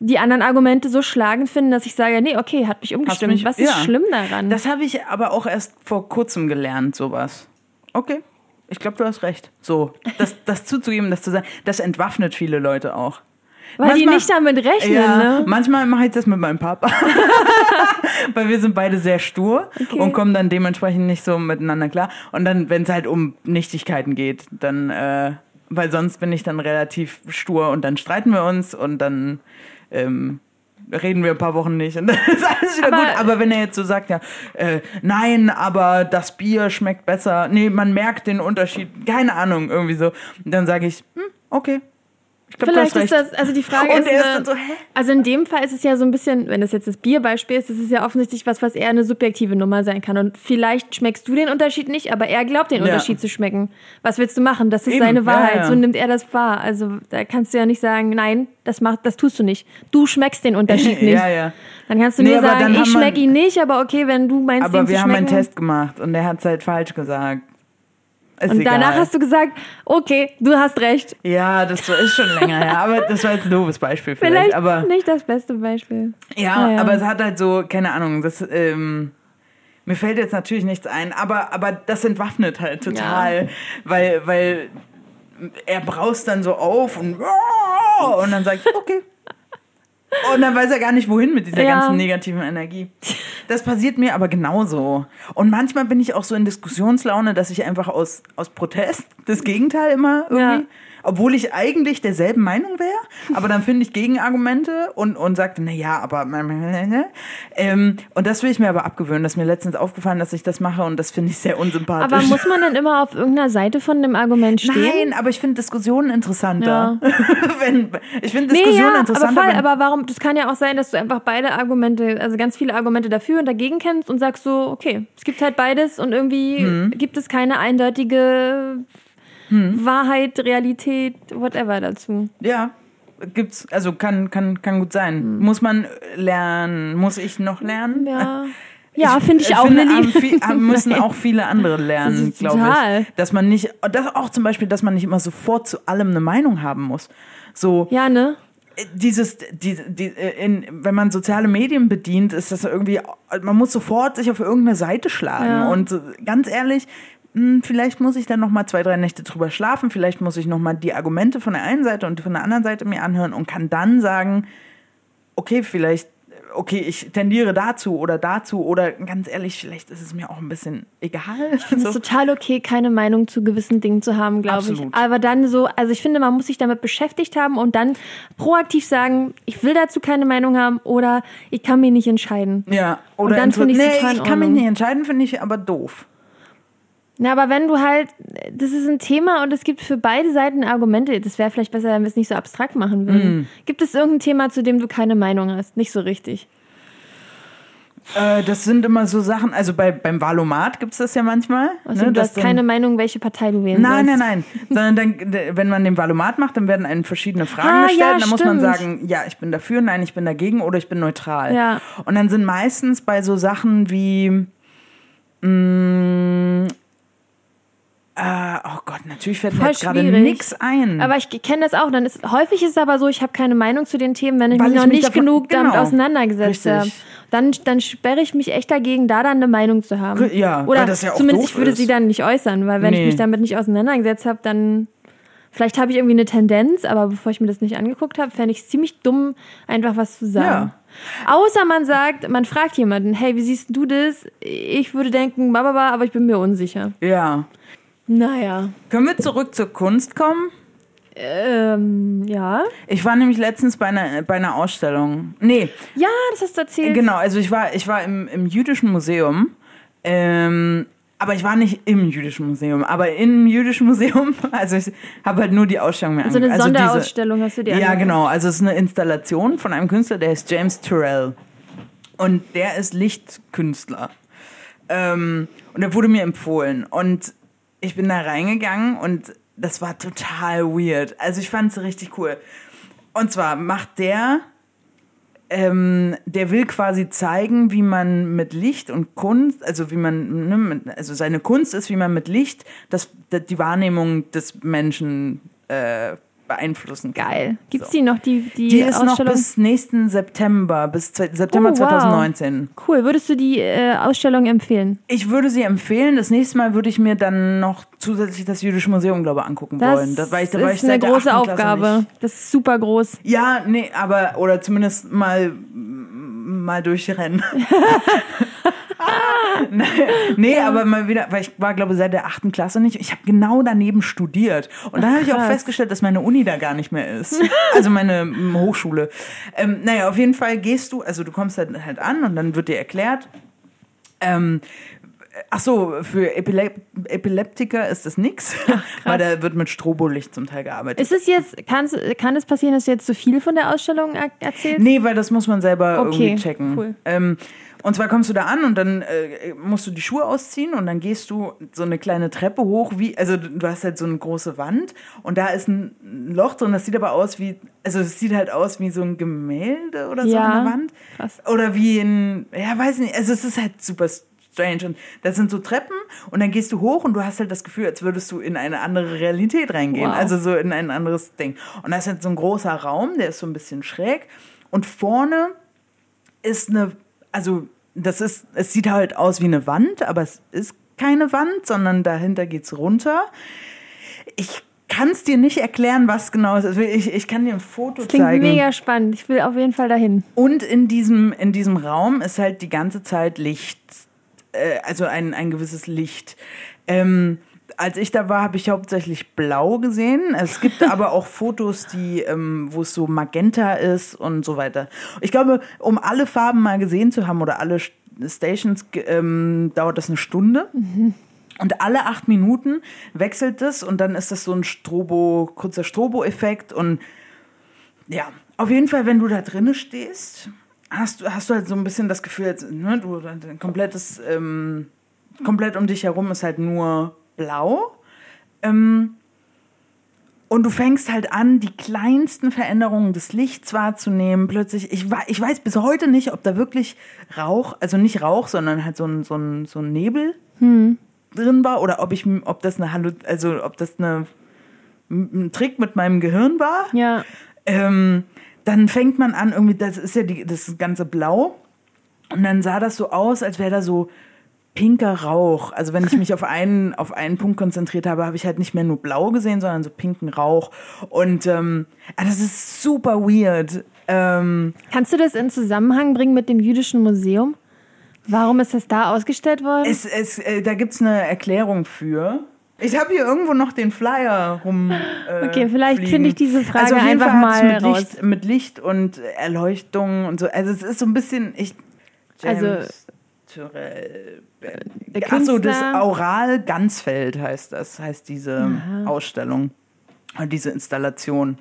die anderen Argumente so schlagend finden, dass ich sage, nee, okay, hat mich umgestimmt. mich- was ist ja. schlimm daran? Das habe ich aber auch erst vor kurzem gelernt, sowas. Okay, ich glaube, du hast recht. So, das, das zuzugeben, das zu sagen, das entwaffnet viele Leute auch. Weil die manchmal- nicht damit rechnen, Ja, ne? manchmal mache ich das mit meinem Papa. Weil wir sind beide sehr stur Okay. und kommen dann dementsprechend nicht so miteinander klar. Und dann, wenn es halt um Nichtigkeiten geht, dann, äh, weil sonst bin ich dann relativ stur und dann streiten wir uns und dann ähm, reden wir ein paar Wochen nicht und dann ist alles wieder Aber- gut. Aber wenn er jetzt so sagt, ja, äh, nein, aber das Bier schmeckt besser, nee, man merkt den Unterschied, keine Ahnung, irgendwie so, dann sage ich, hm, okay. Ich glaub, Vielleicht ist das, also die Frage Und ist, er ist so, also in dem Fall ist es ja so ein bisschen, wenn das jetzt das Bierbeispiel ist, das ist ja offensichtlich was, was eher eine subjektive Nummer sein kann. Und vielleicht schmeckst du den Unterschied nicht, aber er glaubt den Ja. Unterschied zu schmecken. Was willst du machen? Das ist Eben, seine ja, Wahrheit. ja. So nimmt er das wahr. Also da kannst du ja nicht sagen, nein, das macht, das tust du nicht. Du schmeckst den Unterschied nicht. Ja, ja. Dann kannst du Nee, nur sagen, ich schmecke ihn nicht, aber okay, wenn du meinst, Aber wir haben einen. Test gemacht und der hat es halt falsch gesagt. Ist und egal. danach hast du gesagt, okay, du hast recht. Ja, das ist schon länger her. Aber das war jetzt ein doofes Beispiel vielleicht. Vielleicht aber nicht das beste Beispiel. ja, ja. aber es hat halt so, keine Ahnung, das, ähm, mir fällt jetzt natürlich nichts ein, aber, aber das entwaffnet halt total. Weil, weil er braust dann so auf und, und dann sag ich, okay. Und dann weiß er gar nicht, wohin mit dieser Ja. ganzen negativen Energie. Das passiert mir aber genauso. Und manchmal bin ich auch so in Diskussionslaune, dass ich einfach aus, aus Protest das Gegenteil immer irgendwie. Ja. Obwohl ich eigentlich derselben Meinung wäre, aber dann finde ich Gegenargumente und, und sagte, na ja, aber. Ähm, und das will ich mir aber abgewöhnen. Das ist mir letztens aufgefallen, dass ich das mache und das finde ich sehr unsympathisch. Aber muss man dann immer auf irgendeiner Seite von dem Argument stehen? Nein, aber ich finde Diskussionen interessanter. wenn, ich finde Nee, Diskussionen ja, aber interessanter. voll, wenn, aber warum, das kann ja auch sein, dass du einfach beide Argumente, also ganz viele Argumente dafür und dagegen kennst und sagst so, okay, es gibt halt beides und irgendwie Mhm. gibt es keine eindeutige Wahrheit, Realität, whatever dazu. Ja, gibt's, also kann, kann, kann gut sein. Hm. Muss man lernen, muss ich noch lernen? Ja, ja finde ich, auch, finde, haben viel- haben- müssen auch viele andere lernen, glaube ich. Dass man nicht, das auch zum Beispiel, dass man nicht immer sofort zu allem eine Meinung haben muss. So, Ja, ne? dieses, die, die, in, wenn man soziale Medien bedient, ist das irgendwie, man muss sofort sich auf irgendeine Seite schlagen. Ja. Und ganz ehrlich, mh, vielleicht muss ich dann noch mal zwei, drei Nächte drüber schlafen, vielleicht muss ich noch mal die Argumente von der einen Seite und von der anderen Seite mir anhören und kann dann sagen, okay, vielleicht, okay, ich tendiere dazu oder dazu oder ganz ehrlich, vielleicht ist es mir auch ein bisschen egal. Ich finde es total okay, keine Meinung zu gewissen Dingen zu haben, glaube ich. Aber dann so, also ich finde, man muss sich damit beschäftigt haben und dann proaktiv sagen, ich will dazu keine Meinung haben oder ich kann mich nicht entscheiden. Ja, oder dann finde ich's nee, ich kann mich nicht entscheiden, finde ich aber doof. Na, aber wenn du halt, das ist ein Thema und es gibt für beide Seiten Argumente, das wäre vielleicht besser, wenn wir es nicht so abstrakt machen würden. Mm. Gibt es irgendein Thema, zu dem du keine Meinung hast? Nicht so richtig. Äh, das sind immer so Sachen, also bei, beim Valomat gibt es das ja manchmal. Also ne, du hast dann- keine Meinung, welche Partei du wählen Nein, sollst. nein, nein. Sondern dann, wenn man den Valomat macht, dann werden einem verschiedene Fragen Ah, gestellt. ja, dann muss man stimmt. sagen, ja, ich bin dafür, nein, ich bin dagegen oder ich bin neutral. Ja. Und dann sind meistens bei so Sachen wie mh, äh, oh Gott, natürlich fällt mir jetzt gerade nichts ein. Aber ich kenne das auch. Dann ist, häufig ist es aber so, ich habe keine Meinung zu den Themen, wenn ich Weil mich ich noch mich nicht davon- genug damit genau. auseinandergesetzt Richtig. habe. Dann, dann sperre ich mich echt dagegen, da dann eine Meinung zu haben. Ja, Oder ja auch zumindest ich würde ist. sie dann nicht äußern, weil wenn Nee. ich mich damit nicht auseinandergesetzt habe, dann vielleicht habe ich irgendwie eine Tendenz, aber bevor ich mir das nicht angeguckt habe, fände ich es ziemlich dumm, einfach was zu sagen. Außer man sagt, man fragt jemanden, hey, wie siehst du das? Ich würde denken, bababa, aber ich bin mir unsicher. ja. Naja. Können wir zurück zur Kunst kommen? Ähm, ja. Ich war nämlich letztens bei einer, bei einer Ausstellung. Nee, Ja, das hast du erzählt. Genau, also ich war, ich war im, im jüdischen Museum, ähm, aber ich war nicht im jüdischen Museum, aber im jüdischen Museum, also ich habe halt nur die Ausstellung mir So eine also diese- Sonderausstellung hast du dir Ja, angeguckt. genau, also es ist eine Installation von einem Künstler, der ist James Turrell und der ist Lichtkünstler. Ähm, und der wurde mir empfohlen und ich bin da reingegangen und das war total weird. Also ich fand es richtig cool. Und zwar macht der, ähm, der will quasi zeigen, wie man mit Licht und Kunst, also wie man, ne, also seine Kunst ist, wie man mit Licht das, die Wahrnehmung des Menschen äh, beeinflussen kann. Geil. Gibt es die noch, die, die, Die ist noch bis nächsten September, bis September Oh, wow. 2019. cool. Würdest du die äh, Ausstellung empfehlen? Ich würde sie empfehlen. Das nächste Mal würde ich mir dann noch zusätzlich das Jüdische Museum, glaube ich, angucken Das wollen. Da war ich, da ist eine große Aufgabe. Das ist super groß. Ja, nee, aber, oder zumindest mal, mal durchrennen. nee, aber mal wieder, weil ich war, glaube ich, seit der achten Klasse nicht. Ich habe genau daneben studiert. Und dann habe ich auch festgestellt, dass meine Uni da gar nicht mehr ist. Also meine Hochschule. Ähm, naja, auf jeden Fall gehst du, also du kommst halt, halt an und dann wird dir erklärt, ähm, Ach so, für Epilep Epileptiker ist das nix, weil da wird mit Strobolicht zum Teil gearbeitet. Ist es jetzt, kann es passieren, dass du jetzt zu viel von der Ausstellung er erzählst? Nee, weil das muss man selber Okay, irgendwie checken. cool. Ähm, und zwar kommst du da an und dann äh, musst du die Schuhe ausziehen und dann gehst du so eine kleine Treppe hoch, wie, also du hast halt so eine große Wand und da ist ein Loch drin, das sieht aber aus wie, also es sieht halt aus wie so ein Gemälde oder so Ja, an der Wand. krass. Oder wie ein, ja, weiß nicht, also es ist halt super strange. Und das sind so Treppen und dann gehst du hoch und du hast halt das Gefühl, als würdest du in eine andere Realität reingehen. Wow. Also so in ein anderes Ding. Und da ist halt so ein großer Raum, der ist so ein bisschen schräg. Und vorne ist eine, also das ist, es sieht halt aus wie eine Wand, aber es ist keine Wand, sondern dahinter geht's runter. Ich kann es dir nicht erklären, was genau es ist. Ich, ich kann dir ein Foto Das klingt zeigen. mega spannend. Ich will auf jeden Fall dahin. Und in diesem, in diesem Raum ist halt die ganze Zeit Licht, äh, also ein, ein gewisses Licht. Ähm, als ich da war, habe ich hauptsächlich blau gesehen. Es gibt aber auch Fotos, die, ähm, wo es so magenta ist und so weiter. Ich glaube, um alle Farben mal gesehen zu haben oder alle St- Stations, ähm, dauert das eine Stunde. Und alle acht Minuten wechselt es und dann ist das so ein Strobo, kurzer Strobo-Effekt und ja, auf jeden Fall, wenn du da drinnen stehst, hast du, hast du halt so ein bisschen das Gefühl, ne, du dein komplettes, ähm, komplett um dich herum ist halt nur blau. Ähm, und du fängst halt an, die kleinsten Veränderungen des Lichts wahrzunehmen. Plötzlich, ich, ich weiß bis heute nicht, ob da wirklich Rauch, also nicht Rauch, sondern halt so ein, so ein, so ein Nebel drin war oder ob ich, ob das eine Hallu also ob das eine, ein Trick mit meinem Gehirn war. Ja. Ähm, dann fängt man an, irgendwie, das ist ja die, das ganze Blau. Und dann sah das so aus, als wäre da so pinker Rauch. Also wenn ich mich auf einen, auf einen Punkt konzentriert habe, habe ich halt nicht mehr nur blau gesehen, sondern so pinken Rauch. Und ähm, ah, das ist super weird. Ähm, Kannst du das in Zusammenhang bringen mit dem Jüdischen Museum? Warum ist das da ausgestellt worden? es, es, äh, da gibt's eine Erklärung für. Ich habe hier irgendwo noch den Flyer rum. Äh, Okay, vielleicht finde ich diese Frage also einfach mal mit raus. Licht, mit Licht und Erleuchtung und so. Also es ist so ein bisschen. Ich, James Also- Tyrell. Der Achso, das Künstler- Aural Gansfeld heißt das, heißt diese Ausstellung, oder diese Installation.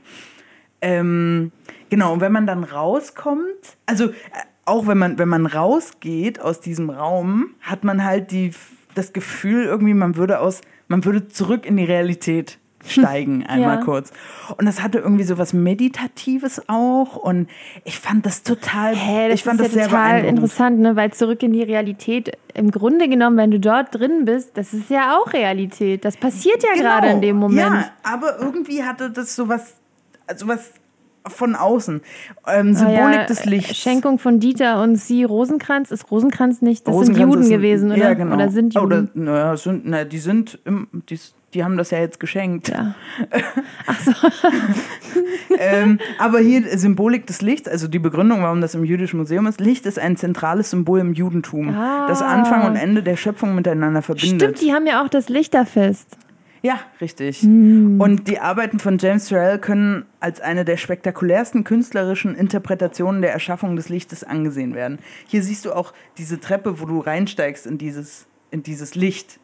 Ähm, genau, und wenn man dann rauskommt, also äh, auch wenn man, wenn man rausgeht aus diesem Raum, hat man halt die, das Gefühl, irgendwie, man würde aus, man würde zurück in die Realität steigen, einmal Ja. kurz. Und das hatte irgendwie so was Meditatives auch. Und ich fand das total, Hä, das ich fand ist das ja sehr total interessant, ne? weil zurück in die Realität, im Grunde genommen, wenn du dort drin bist, das ist ja auch Realität. Das passiert ja gerade in dem Moment. Genau. Ja, aber irgendwie hatte das sowas, sowas von außen. Ähm, Symbolik Ah ja, des Lichts. Schenkung von Dieter und sie Rosenkranz. Ist Rosenkranz nicht? Das Rosenkranz sind Juden ein- gewesen, oder? Ja, genau. Oder sind Juden? Oder, naja, sind, na, die sind, im, die, die haben das ja jetzt geschenkt. Ja. ähm, aber hier Symbolik des Lichts, also die Begründung, warum das im Jüdischen Museum ist. Licht ist ein zentrales Symbol im Judentum, Ah. das Anfang und Ende der Schöpfung miteinander verbindet. Stimmt, die haben ja auch das Lichterfest. Ja, richtig. Hm. Und die Arbeiten von James Turrell können als eine der spektakulärsten künstlerischen Interpretationen der Erschaffung des Lichtes angesehen werden. Hier siehst du auch diese Treppe, wo du reinsteigst in dieses, in dieses Licht.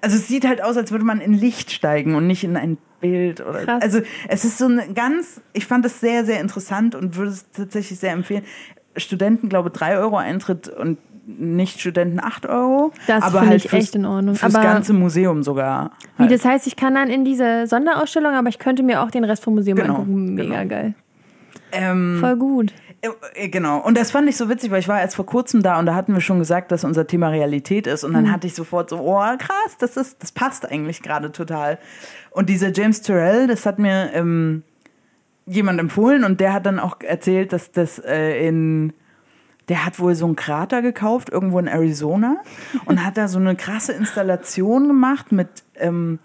Also es sieht halt aus, als würde man in Licht steigen und nicht in ein Bild oder. Krass. Also es ist so eine ganz, ich fand das sehr, sehr interessant und würde es tatsächlich sehr empfehlen. Studenten, glaube 3 Euro Eintritt und Nicht-Studenten 8 Euro. Das aber finde halt ich fürs, echt in Ordnung. Fürs Aber- ganze Museum sogar. Wie Halt. das heißt, ich kann dann in diese Sonderausstellung, aber ich könnte mir auch den Rest vom Museum Genau, angucken. Mega genau. geil. ähm, Voll gut. Äh, Genau. Und das fand ich so witzig, weil ich war erst vor kurzem da und da hatten wir schon gesagt, dass unser Thema Realität ist. Und dann Mhm. hatte ich sofort so, oh krass, das ist, das passt eigentlich gerade total. Und dieser James Turrell, das hat mir ähm, jemand empfohlen und der hat dann auch erzählt, dass das äh, in der hat wohl so einen Krater gekauft, irgendwo in Arizona, und hat da so eine krasse Installation gemacht mit, ähm,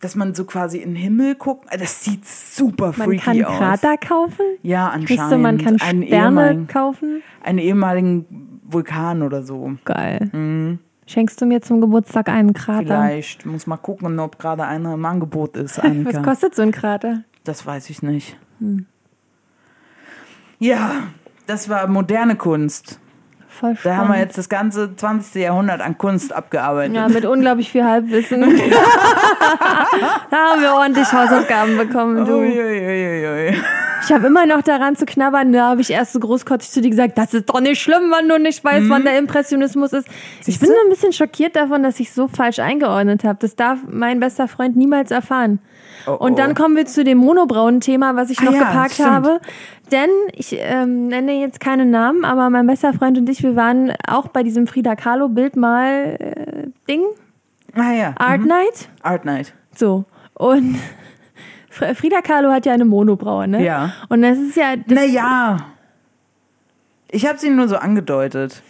dass man so quasi in den Himmel guckt. Das sieht super Man freaky kann aus. Krater kaufen. Ja, anscheinend. Wisst ihr, man kann Einen Sterne kaufen. einen ehemaligen Vulkan oder so. Geil. Schenkst du mir zum Geburtstag einen Krater? Mhm. Vielleicht. Muss mal gucken, ob gerade einer im Angebot ist. Was kostet so ein Krater? Das weiß ich nicht. Ja, das war moderne Kunst. Voll Da haben wir jetzt das ganze 20. Jahrhundert an Kunst abgearbeitet. Ja, mit unglaublich viel Halbwissen. da haben wir ordentlich Hausaufgaben bekommen, du. Uiuiuiui. Ich habe immer noch daran zu knabbern. Da habe ich erst so großkotzig zu dir gesagt, das ist doch nicht schlimm, wenn du nicht weißt, wann der Impressionismus ist. Ich bin Mhm. So ein bisschen schockiert davon, dass ich so falsch eingeordnet habe. Das darf mein bester Freund niemals erfahren. Oh, Und oh. dann kommen wir zu dem Monobrauen-Thema, was ich Ah noch ja, geparkt stimmt. habe. Denn ich ähm, nenne jetzt keine Namen, aber mein bester Freund und ich, wir waren auch bei diesem Frida Kahlo Bildmal-Ding, Ah ja. Art mhm. Night. Art Night. So. Und Fr- Frida Kahlo hat ja eine Monobraue, ne? Ja. Und das ist ja. Das, Naja. Ich habe sie nur so angedeutet.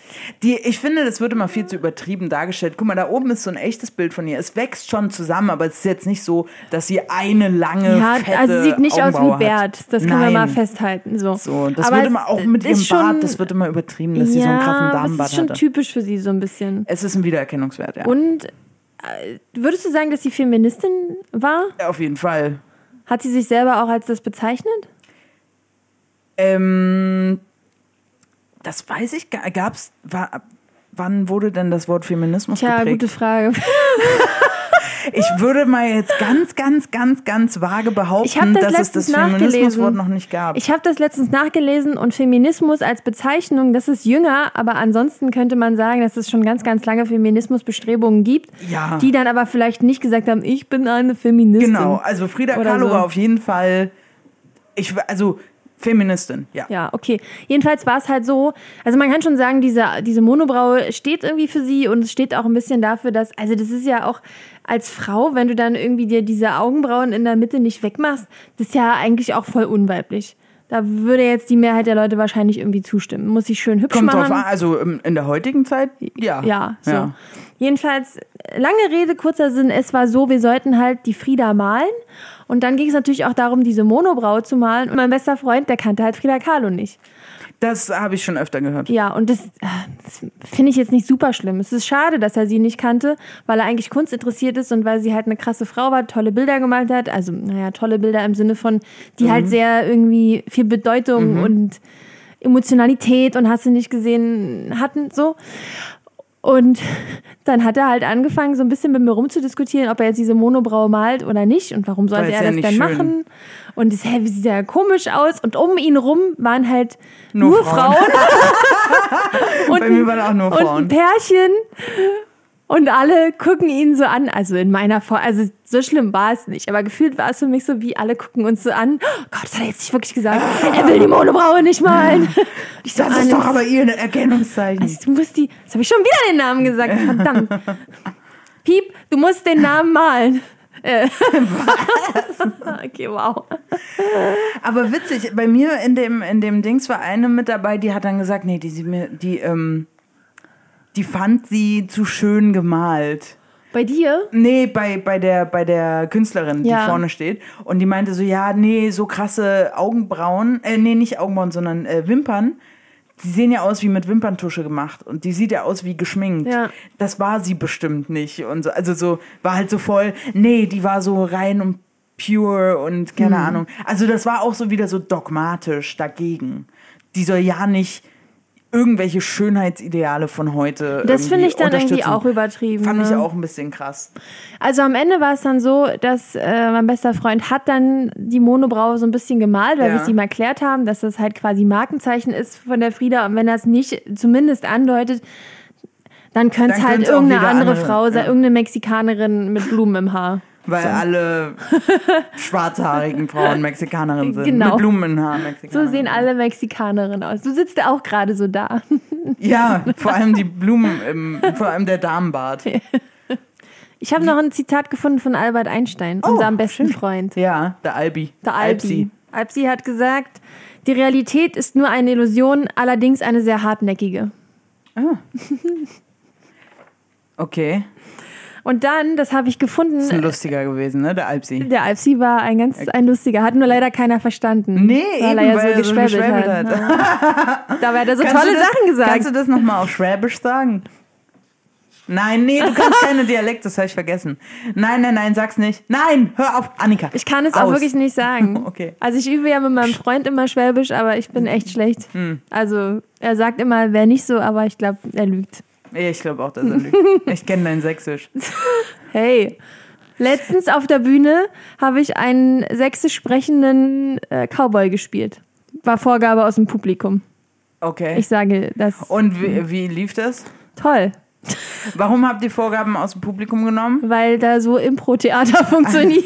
Die, ich finde, das wird immer viel zu übertrieben dargestellt. Guck mal, da oben ist so ein echtes Bild von ihr. Es wächst schon zusammen, aber es ist jetzt nicht so, dass sie eine lange, ja, fette also sieht nicht aus wie Augenbraue hat. Bert. Das können wir Nein. mal festhalten. So, So, das Aber wird immer auch mit ihrem Bart, schon- das wird immer übertrieben, dass sie so einen ja, krassen Damenbart Das ist schon hatte. typisch für sie so ein bisschen. Es ist ein Wiedererkennungswert, ja. Und äh, würdest du sagen, dass sie Feministin war? Auf jeden Fall. Hat sie sich selber auch als das bezeichnet? Ähm, das weiß ich, gar- gab's, war, wann wurde denn das Wort Feminismus Tja, geprägt? gute Frage. Ich würde mal jetzt ganz, ganz, ganz, ganz vage behaupten, das dass es das Feminismuswort noch nicht gab. Ich habe das letztens nachgelesen und Feminismus als Bezeichnung, das ist jünger, aber ansonsten könnte man sagen, dass es schon ganz, ganz lange Feminismusbestrebungen gibt, Ja. die dann aber vielleicht nicht gesagt haben, ich bin eine Feministin. genau, also Frida Oder Kahlo so. war auf jeden Fall, ich, also Feministin, ja. Ja, okay. Jedenfalls war es halt so, also man kann schon sagen, diese, diese Monobraue steht irgendwie für sie und es steht auch ein bisschen dafür, dass, also das ist ja auch als Frau, wenn du dann irgendwie dir diese Augenbrauen in der Mitte nicht wegmachst, das ist ja eigentlich auch voll unweiblich. Da würde jetzt die Mehrheit der Leute wahrscheinlich irgendwie zustimmen. Muss ich schön hübsch Kommt machen. drauf an, also ähm, in der heutigen Zeit, ja. Ja, so. Ja. Jedenfalls, lange Rede, kurzer Sinn, es war so, wir sollten halt die Frieda malen. Und dann ging es natürlich auch darum, diese Monobraue zu malen. Und mein bester Freund, der kannte halt Frida Kahlo nicht. Das habe ich schon öfter gehört. Ja, und das, äh, das finde ich jetzt nicht super schlimm. Es ist schade, dass er sie nicht kannte, weil er eigentlich Kunst interessiert ist und weil sie halt eine krasse Frau war, tolle Bilder gemalt hat. Also, naja, tolle Bilder im Sinne von, die halt sehr irgendwie viel Bedeutung und Emotionalität und hast du nicht gesehen hatten, so. Und dann hat er halt angefangen, so ein bisschen mit mir rumzudiskutieren, ob er jetzt diese Monobraue malt oder nicht und warum sollte er ja das denn schön. machen. Und das, wie sieht ja komisch aus. Und um ihn rum waren halt Nur nur, Frauen. Frauen. und, Bei mir waren auch nur und ein Frauen. Pärchen. Und alle gucken ihn so an. Also in meiner Vor also so schlimm war es nicht. Aber gefühlt war es für mich so, wie alle gucken uns so an. Oh Gott, das hat er jetzt nicht wirklich gesagt. Er will die Monobraue nicht malen. Ich so, Das ist Hannes, doch aber ihr Erkennungszeichen. also, du musst die. Jetzt habe ich schon wieder den Namen gesagt. Verdammt. Piep, du musst den Namen malen. Äh. okay, wow. Aber witzig, bei mir in dem, in dem Dings war eine mit dabei, die hat dann gesagt, nee, die, sie mir- die, ähm, die fand sie zu schön gemalt. Bei dir? Nee, bei, bei, der, bei der Künstlerin, die Ja. vorne steht. Und die meinte so, ja, nee, so krasse Augenbrauen, äh, nee, nicht Augenbrauen, sondern äh, Wimpern. Die sehen ja aus wie mit Wimperntusche gemacht. Und die sieht ja aus wie geschminkt. Ja. Das war sie bestimmt nicht. Und so, also so, war halt so voll, nee, die war so rein und pure und keine Ahnung. Also das war auch so wieder so dogmatisch dagegen. Die soll ja nicht irgendwelche Schönheitsideale von heute. Das finde ich dann irgendwie auch übertrieben. Fand ich ne? auch ein bisschen krass. Also am Ende war es dann so, dass äh, mein bester Freund hat dann die Monobraue so ein bisschen gemalt, weil Ja. wir es ihm erklärt haben, dass das halt quasi Markenzeichen ist von der Frieda. Und wenn er es nicht zumindest andeutet, dann könnte es halt irgendeine andere andere- Frau sein, ja. irgendeine Mexikanerin mit Blumen im Haar. Weil alle schwarzhaarigen Frauen Mexikanerinnen sind. Genau. Mit Blumen im Haar So Mexikanerinnen. sehen alle Mexikanerinnen aus. Du sitzt auch gerade so da. Ja, vor allem die Blumen, im, vor allem der Damenbart. Ich habe noch ein Zitat gefunden von Albert Einstein, unserem besten Freund. Ja, der Albi. Der Albi. Albi hat gesagt, die Realität ist nur eine Illusion, allerdings eine sehr hartnäckige. Okay. Und dann, das habe ich gefunden, Ist ein lustiger gewesen, ne? Der Alpsi. der Alpsi war ein ganz ein lustiger, hat nur leider keiner verstanden. Nee, weil eben, er ja weil so er so geschwäbelt geschwäbelt hat. hat. Dabei hat er so Kannst tolle das, Sachen gesagt. Kannst du das nochmal auf Schwäbisch sagen? Nein, nee, du kannst keine Dialekt, das habe ich vergessen. Nein, nein, nein, sag's nicht. Nein, hör auf, Annika. ich kann es auch aus. wirklich nicht sagen. Okay. Also ich übe ja mit meinem Freund immer Schwäbisch, aber ich bin echt schlecht. Hm. Also er sagt immer, wäre nicht so, aber ich glaube, er lügt. Ich glaube auch, dass er lügt. Ich kenne dein Sächsisch. Hey, letztens auf der Bühne habe ich einen sächsisch sprechenden äh, Cowboy gespielt. War Vorgabe aus dem Publikum. Okay. Ich sage das Und wie, wie lief das? toll, Warum habt ihr Vorgaben aus dem Publikum genommen? weil da so Impro-Theater funktioniert.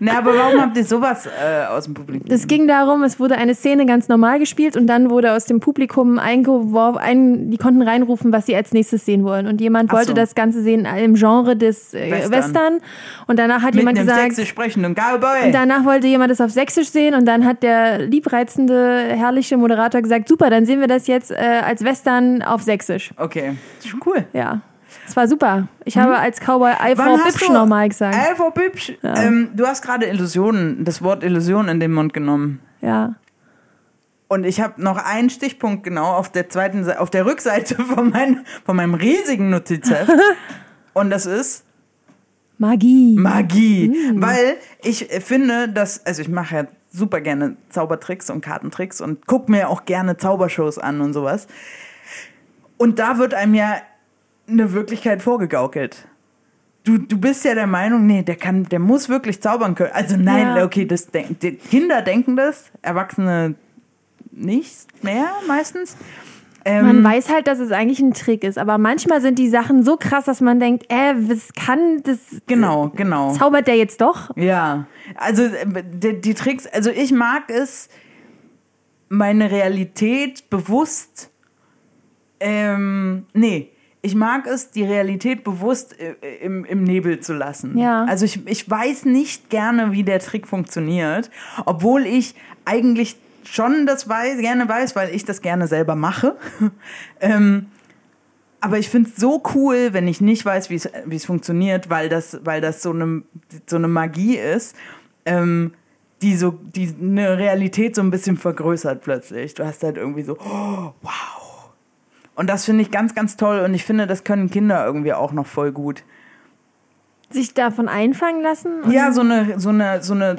Na, aber warum habt ihr sowas äh, aus dem Publikum? Es ging darum, es wurde eine Szene ganz normal gespielt und dann wurde aus dem Publikum eingeworfen, ein, die konnten reinrufen, was sie als nächstes sehen wollen. Und jemand Ach wollte so. das Ganze sehen im Genre des äh, Western. Western. Und danach hat Mit jemand gesagt, sächsisch sprechenden Cowboy. Und danach wollte jemand das auf Sächsisch sehen und dann hat der liebreizende, herrliche Moderator gesagt, super, dann sehen wir das jetzt äh, als Western auf Sächsisch. Okay, ist schon cool. Ja, es war super. Ich habe als Cowboy Ei Bibsch du- nochmal gesagt. Ey, Frau Bibsch, ähm, du hast gerade Illusionen, das Wort Illusion in den Mund genommen. Ja. Und ich habe noch einen Stichpunkt genau auf der zweiten Seite, auf der Rückseite von, mein, von meinem riesigen Notizheft. Und das ist Magie. Magie. Weil ich finde, dass, also ich mache ja super gerne Zaubertricks und Kartentricks und gucke mir auch gerne Zaubershows an und sowas. Und da wird einem ja eine Wirklichkeit vorgegaukelt. Du, du bist ja der Meinung, nee, der kann, der muss wirklich zaubern können. Also nein, Ja. okay, das denk, Kinder denken das, Erwachsene nicht mehr meistens. Ähm, Man weiß halt, dass es eigentlich ein Trick ist, aber manchmal sind die Sachen so krass, dass man denkt, äh, was kann das? genau, genau. Zaubert der jetzt doch? Ja, also äh, die, die Tricks, also ich mag es, meine Realität bewusst, ähm, nee, ich mag es, die Realität bewusst äh, im, im Nebel zu lassen. Ja. Also ich, ich weiß nicht gerne, wie der Trick funktioniert, obwohl ich eigentlich schon das weiß, gerne weiß, weil ich das gerne selber mache. ähm, aber ich finde es so cool, wenn ich nicht weiß, wie es wie es funktioniert, weil das, weil das so eine, so eine Magie ist, ähm, die so die eine Realität so ein bisschen vergrößert plötzlich. Du hast halt irgendwie so, oh, wow. Und das finde ich ganz, ganz toll und ich finde, das können Kinder irgendwie auch noch voll gut. Sich davon einfangen lassen? Ja, so eine, so eine, so eine,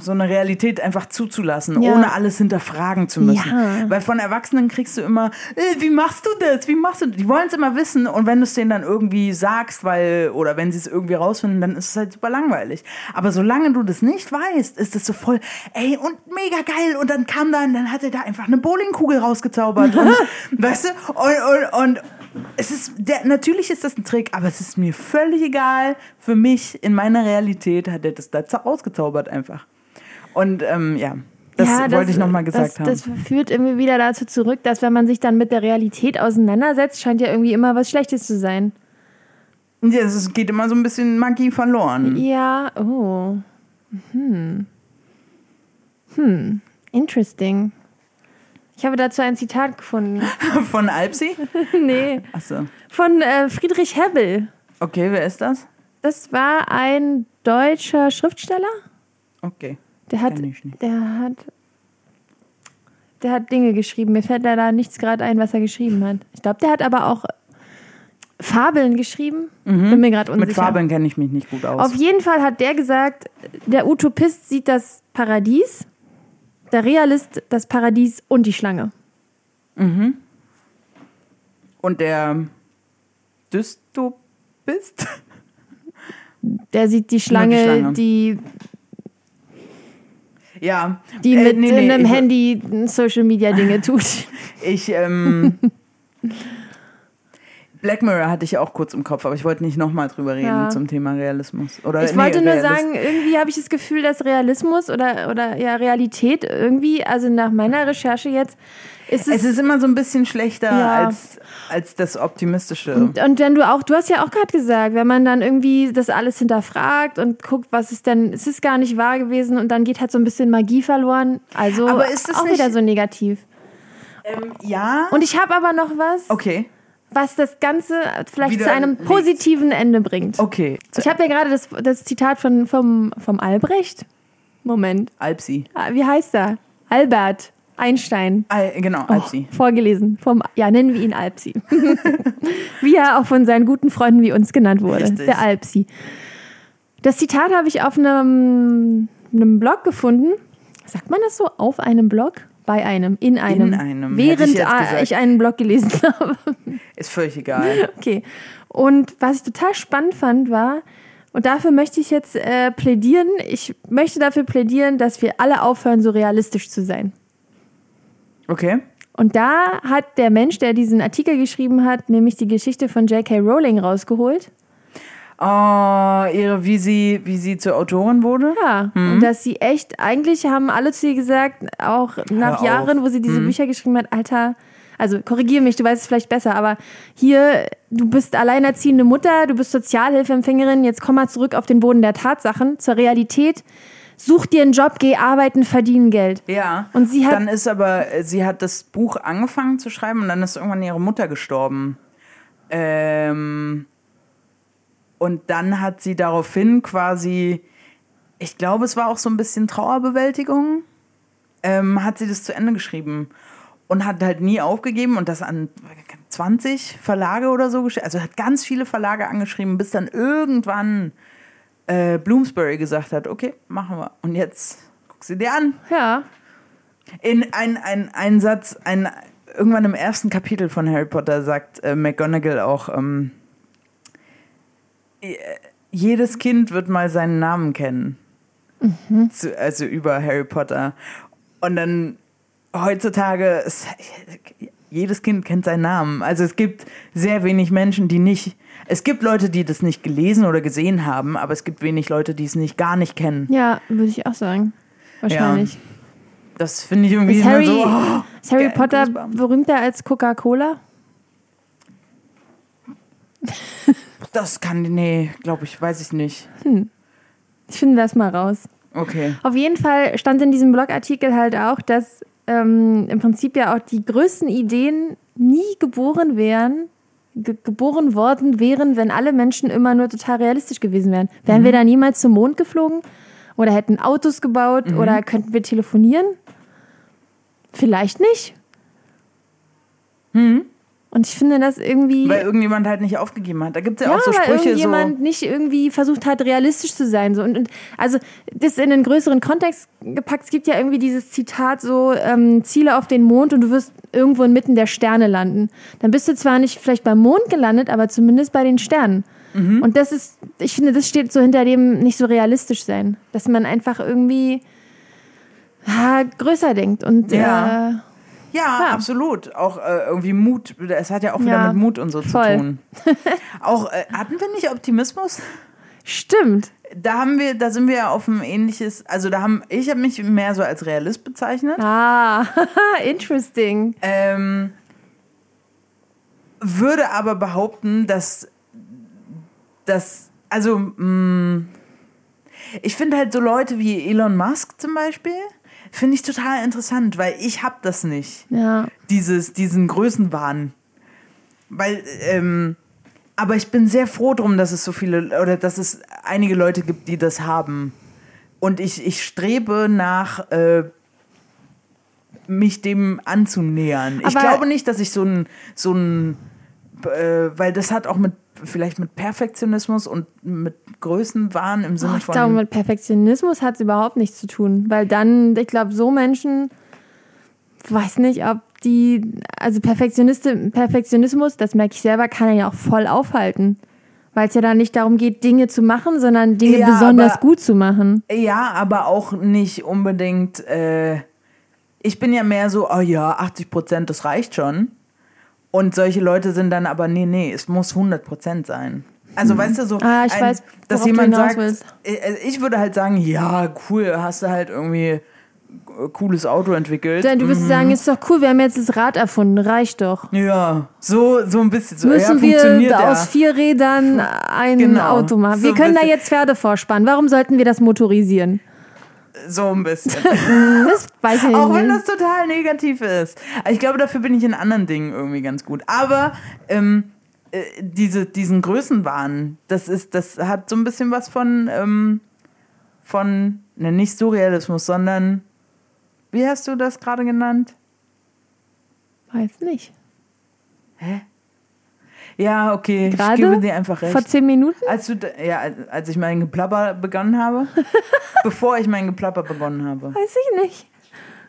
so eine Realität einfach zuzulassen, Ja. ohne alles hinterfragen zu müssen. Ja. Weil von Erwachsenen kriegst du immer, äh, wie machst du das? Wie machst du das? Die wollen es immer wissen und wenn du es denen dann irgendwie sagst, weil, oder wenn sie es irgendwie rausfinden, dann ist es halt super langweilig. Aber solange du das nicht weißt, ist es so voll, ey, und mega geil. Und dann kam dann, dann hat er da einfach eine Bowlingkugel rausgezaubert. Und, weißt du? Und, und, und es ist, der, natürlich ist das ein Trick, aber es ist mir völlig egal. Für mich, in meiner Realität, hat er das da rausgezaubert einfach. Und ähm, ja, das Ja, wollte ich nochmal gesagt das, haben. Das führt irgendwie wieder dazu zurück, dass wenn man sich dann mit der Realität auseinandersetzt, scheint ja irgendwie immer was Schlechtes zu sein. ja, es geht immer so ein bisschen Magie verloren. Ja, oh. Hm. Hm. Interesting. Ich habe dazu ein Zitat gefunden. Von Alpsi? nee. Achso. Von äh, Friedrich Hebbel. Okay, wer ist das? Das war ein deutscher Schriftsteller. Okay. Der hat, Kenn ich nicht. der hat, der hat Dinge geschrieben. Mir fällt leider nichts gerade ein, was er geschrieben hat. Ich glaube, der hat aber auch Fabeln geschrieben. Bin mir gerade unsicher. Mhm. Mit Fabeln kenne ich mich nicht gut aus. Auf jeden Fall hat der gesagt, der Utopist sieht das Paradies, Der Realist, das Paradies und die Schlange. Und der Dystopist? Der sieht die Schlange, Schlange. die, Ja. die Äh, mit nee, nee, einem Handy Social Media Dinge tut. Ich, ähm. Black Mirror hatte ich auch kurz im Kopf, aber ich wollte nicht nochmal drüber reden Ja. zum Thema Realismus. Oder, Ich nee, wollte nur Realist- sagen, irgendwie habe ich das Gefühl, dass Realismus oder, oder ja, Realität irgendwie, also nach meiner Recherche jetzt, ist es. Es ist immer so ein bisschen schlechter Ja. als, als das Optimistische. und, und wenn du auch, du hast ja auch gerade gesagt, wenn man dann irgendwie das alles hinterfragt und guckt, was ist denn, es ist gar nicht wahr gewesen und dann geht halt so ein bisschen Magie verloren. Also Aber ist das auch nicht- wieder so negativ. ähm, ja. Und ich habe aber noch was, okay. Was das Ganze vielleicht Wieder zu einem positiven Ende bringt. Okay. Ich habe ja gerade das, das Zitat von, vom, vom Albrecht. Moment. Alpsi. Ah, Wie heißt er? Albert Einstein. Al genau, Alpsi. Vorgelesen. Vom, ja, nennen wir ihn Alpsi. wie er auch von seinen guten Freunden wie uns genannt wurde. Richtig. Der Alpsi. Das Zitat habe ich auf einem, einem Blog gefunden. Sagt man das so? Auf einem Blog? Bei einem? In einem? einem, hätte Während ich ich einen Blog gelesen habe. Ist völlig egal. Okay. Und was ich total spannend fand, war, und dafür möchte ich jetzt äh, plädieren, ich möchte dafür plädieren, dass wir alle aufhören, so realistisch zu sein. Okay. Und da hat der Mensch, der diesen Artikel geschrieben hat, nämlich die Geschichte von J.K. Rowling rausgeholt. Oh, ihre, wie sie, wie sie zur Autorin wurde? Ja, und dass sie echt, eigentlich haben alle zu ihr gesagt, auch nach. Jahren, wo sie diese Bücher geschrieben hat, Alter, also korrigier mich, du weißt es vielleicht besser, aber hier, du bist alleinerziehende Mutter, du bist Sozialhilfeempfängerin, jetzt komm mal zurück auf den Boden der Tatsachen, zur Realität. Such dir einen Job, geh arbeiten, verdienen Geld. Ja. Und sie hat- Dann ist aber, sie hat das Buch angefangen zu schreiben und dann ist irgendwann ihre Mutter gestorben. Ähm, und dann hat sie daraufhin quasi, ich glaube, es war auch so ein bisschen Trauerbewältigung, ähm, hat sie das zu Ende geschrieben und hat halt nie aufgegeben und das an 20 Verlage oder so geschrieben. Also hat ganz viele Verlage angeschrieben, bis dann irgendwann äh, Bloomsbury gesagt hat, okay, machen wir. Und jetzt guck sie dir an. Ja, In ein, ein, ein Satz, ein, irgendwann im ersten Kapitel von Harry Potter sagt äh, McGonagall auch, ähm, äh, jedes Kind wird mal seinen Namen kennen. Zu, also über Harry Potter. Und dann heutzutage, ist, jedes Kind kennt seinen Namen. Also es gibt sehr wenig Menschen, die nicht, es gibt Leute, die das nicht gelesen oder gesehen haben, aber es gibt wenig Leute, die es nicht gar nicht kennen. ja, würde ich auch sagen. Wahrscheinlich. Das finde ich irgendwie Ist immer Harry, so. oh, ist Harry Potter berühmter als Coca-Cola? Das kann, nee, glaube ich, weiß ich nicht. Ich finde das mal raus. Okay. Auf jeden Fall stand in diesem Blogartikel halt auch, dass ähm, im Prinzip ja auch die größten Ideen nie geboren wären, ge geboren worden wären, wenn alle Menschen immer nur total realistisch gewesen wären. Wären wir da niemals zum Mond geflogen? Oder hätten Autos gebaut? Oder könnten wir telefonieren? Vielleicht nicht. Und ich finde das irgendwie. Weil irgendjemand halt nicht aufgegeben hat. Da gibt es ja, Ja, auch so weil Sprüche so. irgendjemand nicht irgendwie versucht hat, realistisch zu sein. So. Und, und also das in einen größeren Kontext gepackt, es gibt ja irgendwie dieses Zitat so, ähm, Ziele auf den Mond und du wirst irgendwo inmitten der Sterne landen. Dann bist du zwar nicht vielleicht beim Mond gelandet, aber zumindest bei den Sternen. Mhm. Und das ist, ich finde, das steht so hinter dem nicht so realistisch sein. Dass man einfach irgendwie ja, größer denkt und Ja. äh, Ja, Ja. absolut. Auch äh, irgendwie Mut. Es hat ja auch wieder Ja, mit Mut und so voll. zu tun. auch äh, hatten wir nicht Optimismus? stimmt. Da haben wir, da sind wir ja auf ein ähnliches. Also da haben, ich habe mich mehr so als Realist bezeichnet. Ah, interesting. Ähm, würde aber behaupten, dass das, also mh, ich finde halt so Leute wie Elon Musk zum Beispiel, finde ich total interessant, weil ich habe das nicht. Ja. dieses, diesen Größenwahn. Weil, ähm, aber ich bin sehr froh drum, dass es so viele, oder dass es einige Leute gibt, die das haben. Und ich, ich strebe nach, äh, mich dem anzunähern. ich Aber- glaube nicht, dass ich so ein, so ein, äh, weil das hat auch mit vielleicht mit Perfektionismus und mit Größenwahn im Sinne Oh, ich von. glaube, mit Perfektionismus hat es überhaupt nichts zu tun. Weil dann, ich glaube, so Menschen, weiß nicht, ob die, also Perfektioniste, Perfektionismus, das merke ich selber, kann ja auch voll aufhalten. Weil es ja dann nicht darum geht, Dinge zu machen, sondern Dinge Ja, besonders aber- gut zu machen. Ja, aber auch nicht unbedingt. Äh, ich bin ja mehr so, oh ja, 80 Prozent, das reicht schon. Und solche Leute sind dann aber, nee, nee, es muss 100 Prozent sein. Also, weißt du, so, Ah, ich weiß, dass jemand sagt, willst. äh, also ich würde halt sagen, ja, cool, hast du halt irgendwie äh, cooles Auto entwickelt. Dann, du wirst Mhm. sagen, ist doch cool, wir haben jetzt das Rad erfunden, reicht doch. Ja, so, so ein bisschen so. Müssen ja, wir funktioniert aus ja. vier Rädern ein Genau. Auto machen? So Wir ein können da jetzt Pferde vorspannen. Warum sollten wir das motorisieren? So ein bisschen. Das weiß ich Auch wenn das total negativ ist. Ich glaube, dafür bin ich in anderen Dingen irgendwie ganz gut. Aber ähm, äh, diese, diesen Größenwahn, das ist, das hat so ein bisschen was von, ähm, von, ne, nicht Surrealismus, sondern, wie hast du das gerade genannt? Weiß nicht. Ja, okay, Gerade? ich gebe dir einfach recht. Vor zehn Minuten? Als du, ja, als ich mein Geplapper begonnen habe, bevor ich mein Geplapper begonnen habe. Weiß ich nicht.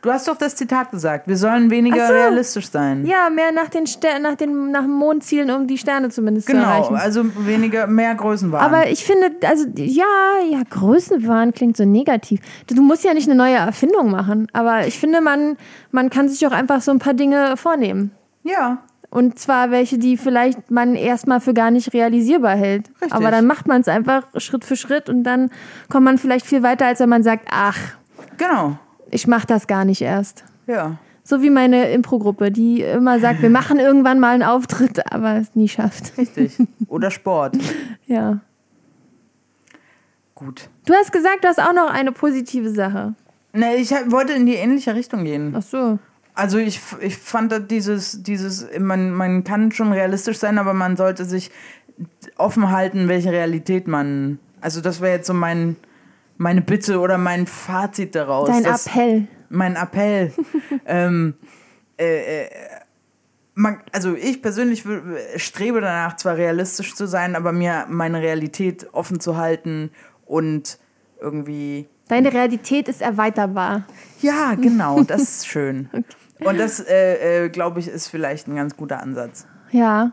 Du hast doch das Zitat gesagt, wir sollen weniger so. realistisch sein. Ja, mehr nach den Ster nach den nach dem Mond zielen, um die Sterne zumindest zu Genau, erreichen. also weniger, mehr Größenwahn. Aber ich finde, also ja, ja, Größenwahn klingt so negativ. Du musst ja nicht eine neue Erfindung machen, aber ich finde, man, man kann sich auch einfach so ein paar Dinge vornehmen. ja, Und zwar welche, die vielleicht man erstmal für gar nicht realisierbar hält. Richtig. Aber dann macht man es einfach Schritt für Schritt und dann kommt man vielleicht viel weiter, als wenn man sagt, ach, genau. ich mache das gar nicht erst. Ja. So wie meine Impro-Gruppe, die immer sagt, wir machen irgendwann mal einen Auftritt, aber es nie schafft. Richtig. Oder Sport. Ja. Gut. Du hast gesagt, du hast auch noch eine positive Sache. Ne, ich wollte in die ähnliche Richtung gehen. Ach so. Also ich, ich fand dieses, dieses, man, man kann schon realistisch sein, aber man sollte sich offen halten, welche Realität man. Also das wäre jetzt so mein, meine Bitte oder mein Fazit daraus. Dein dass- Appell. Mein Appell. ähm, äh, äh, man, also ich persönlich strebe danach, zwar realistisch zu sein, aber mir meine Realität offen zu halten und irgendwie Deine Realität ist erweiterbar. ja, genau, das ist schön. Und das, äh, äh, glaube ich, ist vielleicht ein ganz guter Ansatz. Ja.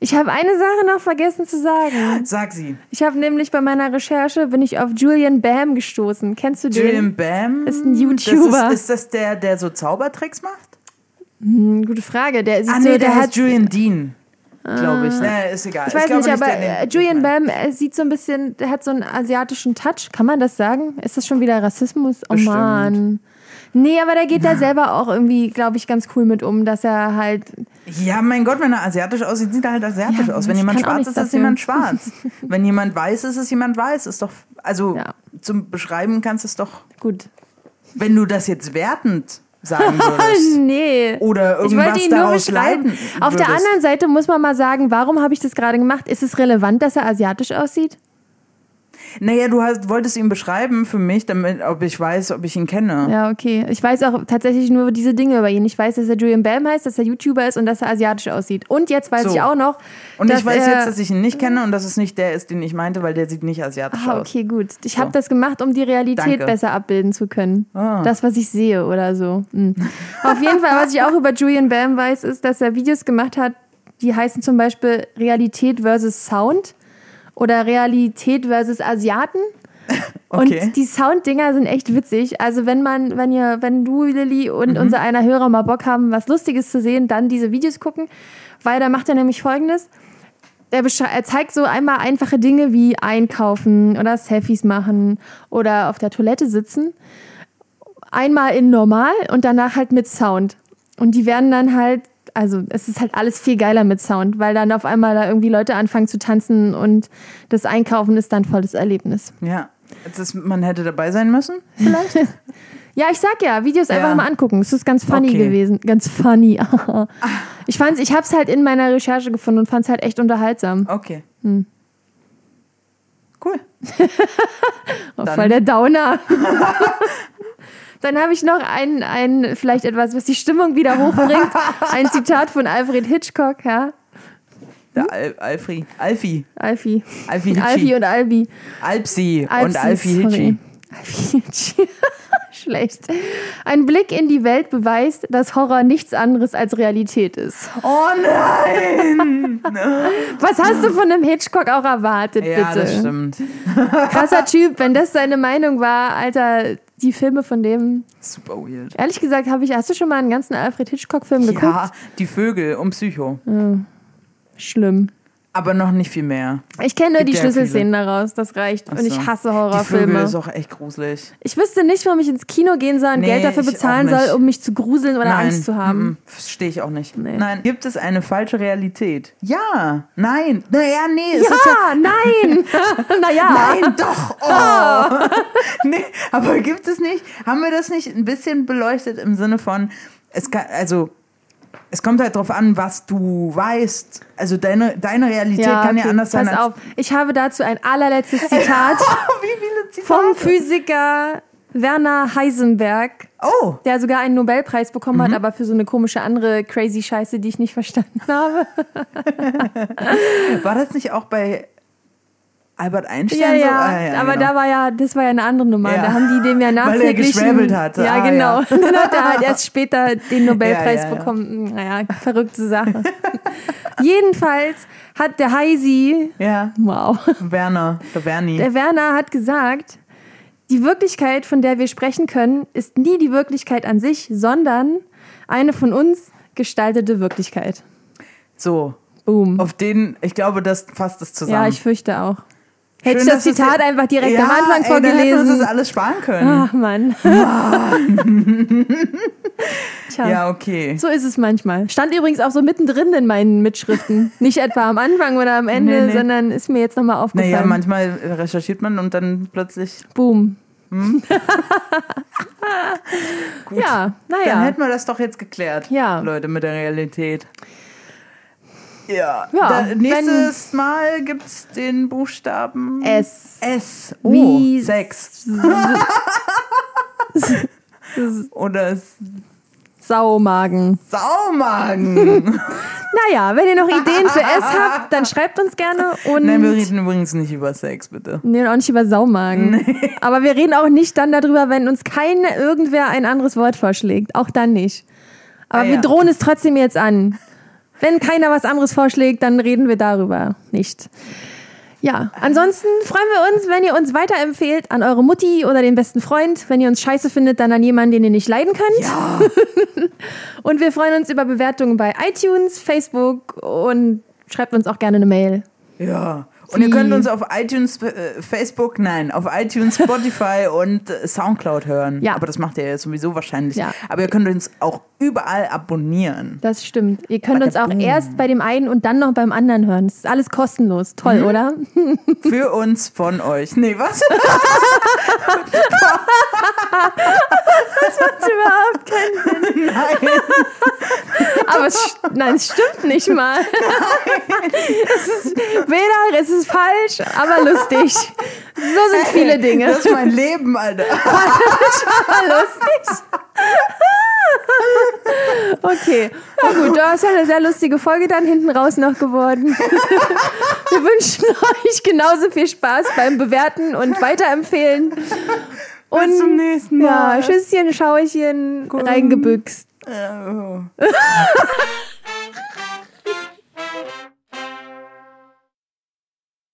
Ich habe eine Sache noch vergessen zu sagen. Sag sie. Ich habe nämlich bei meiner Recherche bin ich auf Julian Bam gestoßen. Kennst du den? Julian Bam Ist ein YouTuber. Das ist, ist das der, der so Zaubertricks macht? Hm, gute Frage. Der sieht Ah, so, nee, der, der heißt hat Julian Dean, glaube ich. Nee, ist egal. Ich weiß glaube nicht, aber den äh, ich Julian. Bam er sieht so ein bisschen, der hat so einen asiatischen Touch. Kann man das sagen? Ist das schon wieder Rassismus? Oh Bestimmt. Mann. Nee, aber der geht da selber auch irgendwie, glaube ich, ganz cool mit um, dass er halt. Ja, mein Gott, wenn er asiatisch aussieht, sieht er halt asiatisch Ja, aus. Wenn ich jemand schwarz ist, ist jemand schwarz. wenn jemand weiß ist, ist jemand weiß. Ist doch, also Ja. zum Beschreiben kannst du es doch, Gut. wenn du das jetzt wertend sagen würdest. nee. Oder Ich irgendwas wollte ihn nur daraus beschreiben. leiten Auf der anderen Seite muss man mal sagen, warum habe ich das gerade gemacht? Ist es relevant, dass er asiatisch aussieht? Naja, du hast, wolltest ihn beschreiben für mich, damit, ob ich weiß, ob ich ihn kenne. Ja, okay. Ich weiß auch tatsächlich nur diese Dinge über ihn. Ich weiß, dass er Julian Bam heißt, dass er YouTuber ist und dass er asiatisch aussieht. Und jetzt weiß So. ich auch noch, Und ich weiß jetzt, dass ich ihn nicht kenne und dass es nicht der ist, den ich meinte, weil der sieht nicht asiatisch Ah, aus. okay, gut. Ich So. habe das gemacht, um die Realität Danke. besser abbilden zu können. Ah. Das, was ich sehe oder so. Hm. Auf jeden Fall, was ich auch über Julian Bam weiß, ist, dass er Videos gemacht hat, die heißen zum Beispiel Realität versus Sound oder Realität versus Asiaten. Okay. Und die Sounddinger sind echt witzig. Also wenn man, wenn ihr, wenn du, Lilly und Mhm. unser einer Hörer mal Bock haben, was Lustiges zu sehen, dann diese Videos gucken, weil da macht er nämlich folgendes. Er, er zeigt so einmal einfache Dinge wie einkaufen oder Selfies machen oder auf der Toilette sitzen. Einmal in normal und danach halt mit Sound. Und die werden dann halt, also es ist halt alles viel geiler mit Sound, weil dann auf einmal da irgendwie Leute anfangen zu tanzen und das Einkaufen ist dann volles Erlebnis. Ja. Das man hätte dabei sein müssen, vielleicht? Ja, ich sag ja, Videos einfach Ja. mal angucken. Es ist ganz funny Okay. gewesen. Ganz funny. ich fand's, ich hab's halt in meiner Recherche gefunden und fand's halt echt unterhaltsam. Okay. Hm. Cool. Oh, voll der Downer. Dann habe ich noch ein, ein, vielleicht etwas, was die Stimmung wieder hochbringt. Ein Zitat von Alfred Hitchcock, ja. Der Al Alfri. Alfie. Alfie. Alfie Hitchi. Alfie und Albi. Alpsi und Alfie sorry. Hitchi. Alfie Hitchi. Schlecht. Ein Blick in die Welt beweist, dass Horror nichts anderes als Realität ist. Oh nein! Was hast du von einem Hitchcock auch erwartet, ja, bitte? das stimmt. Krasser Typ, wenn das seine Meinung war, Alter, die Filme von dem. Super weird. Ehrlich gesagt, habe ich, hast du schon mal einen ganzen Alfred Hitchcock-Film geguckt? Ja, die Vögel und Psycho. Schlimm. Aber noch nicht viel mehr. Ich kenne nur Gibt die ja Schlüsselszenen daraus, das reicht. Und Ach ich hasse Die Vögel Horrorfilme. ist auch echt gruselig. Ich wüsste nicht, warum ich ins Kino gehen soll und Nee, Geld dafür bezahlen soll, um mich zu gruseln oder Nein, Angst zu haben. mm, Verstehe ich auch nicht. Nee. Nein. Gibt es eine falsche Realität? Ja. Nein. Naja, nee. Es ist ja, Ja, nein! naja. Nein, doch. Oh. nee, aber gibt es nicht? Haben wir das nicht ein bisschen beleuchtet im Sinne von, es kann, also es kommt halt drauf an, was du weißt. Also deine, deine Realität kann ja okay, anders sein pass auf. Ich habe dazu ein allerletztes Zitat Wie viele vom Physiker Werner Heisenberg, Oh, der sogar einen Nobelpreis bekommen Mhm. hat, aber für so eine komische andere crazy Scheiße, die ich nicht verstanden habe. war das nicht auch bei Albert Einstein Ja, so? ja, Ah, ja aber genau. da war ja, das war ja eine andere Nummer. Ja. Da haben die dem ja Weil er nachträglich. geschwäbelt hatte. Ja, Ah, genau. Dann hat er halt erst später den Nobelpreis bekommen. Naja, verrückte Sache. Jedenfalls hat der Heisi, Ja, wow, Werner, der Werni. der Werner hat gesagt, die Wirklichkeit, von der wir sprechen können, ist nie die Wirklichkeit an sich, sondern eine von uns gestaltete Wirklichkeit. so, Boom. auf den, ich glaube, das fasst es zusammen. Ja, ich fürchte auch. Hätte ich das Zitat einfach direkt ja, am Anfang ey, Dann hätten wir uns vorgelesen. das alles sparen können. Ach Mann. Tja, Ja, okay. so ist es manchmal. Stand übrigens auch so mittendrin in meinen Mitschriften. Nicht etwa am Anfang oder am Ende, Nee, nee. sondern ist mir jetzt nochmal aufgefallen. Naja, manchmal recherchiert man und dann plötzlich. Boom. Gut. Ja, Dann naja. hätten wir das doch jetzt geklärt, Ja. Leute, mit der Realität. Ja. Ja, da, nächstes Mal gibt's den Buchstaben S. S. Oh, Wie Sex. Oder Saumagen. Saumagen. Naja, wenn ihr noch Ideen für S habt, dann schreibt uns gerne. Und Nein, wir reden übrigens nicht über Sex, bitte. Nee, auch nicht über Saumagen. Aber wir reden auch nicht dann darüber, wenn uns kein irgendwer ein anderes Wort vorschlägt. Auch dann nicht. Aber Ah, wir ja. drohen es trotzdem jetzt an. Wenn keiner was anderes vorschlägt, dann reden wir darüber nicht. Ja, ansonsten freuen wir uns, wenn ihr uns weiterempfehlt an eure Mutti oder den besten Freund. Wenn ihr uns scheiße findet, dann an jemanden, den ihr nicht leiden könnt. Ja. Und wir freuen uns über Bewertungen bei iTunes, Facebook und schreibt uns auch gerne eine Mail. Ja. Und ihr könnt uns auf iTunes, äh, Facebook, nein, auf iTunes, Spotify und äh, Soundcloud hören. Ja. Aber das macht ihr ja sowieso wahrscheinlich. Ja. Aber ihr könnt uns auch überall abonnieren. Das stimmt. Ihr könnt uns auch erst bei dem einen und dann noch beim anderen hören. Das ist alles kostenlos. Toll, Mhm. oder? Für uns, von euch. Nee, was? macht überhaupt keinen Sinn. Nein. Aber es, nein, es stimmt nicht mal. es ist weder, es ist falsch, aber lustig. So sind viele Dinge. Das ist mein Leben, Alter. Aber lustig. Okay, na gut, das ist ja eine sehr lustige Folge dann hinten raus noch geworden. Wir wünschen euch genauso viel Spaß beim Bewerten und Weiterempfehlen. Und Bis zum nächsten ja, Mal. Tschüsschen, Schauchen, reingebüxt. Ja, oh.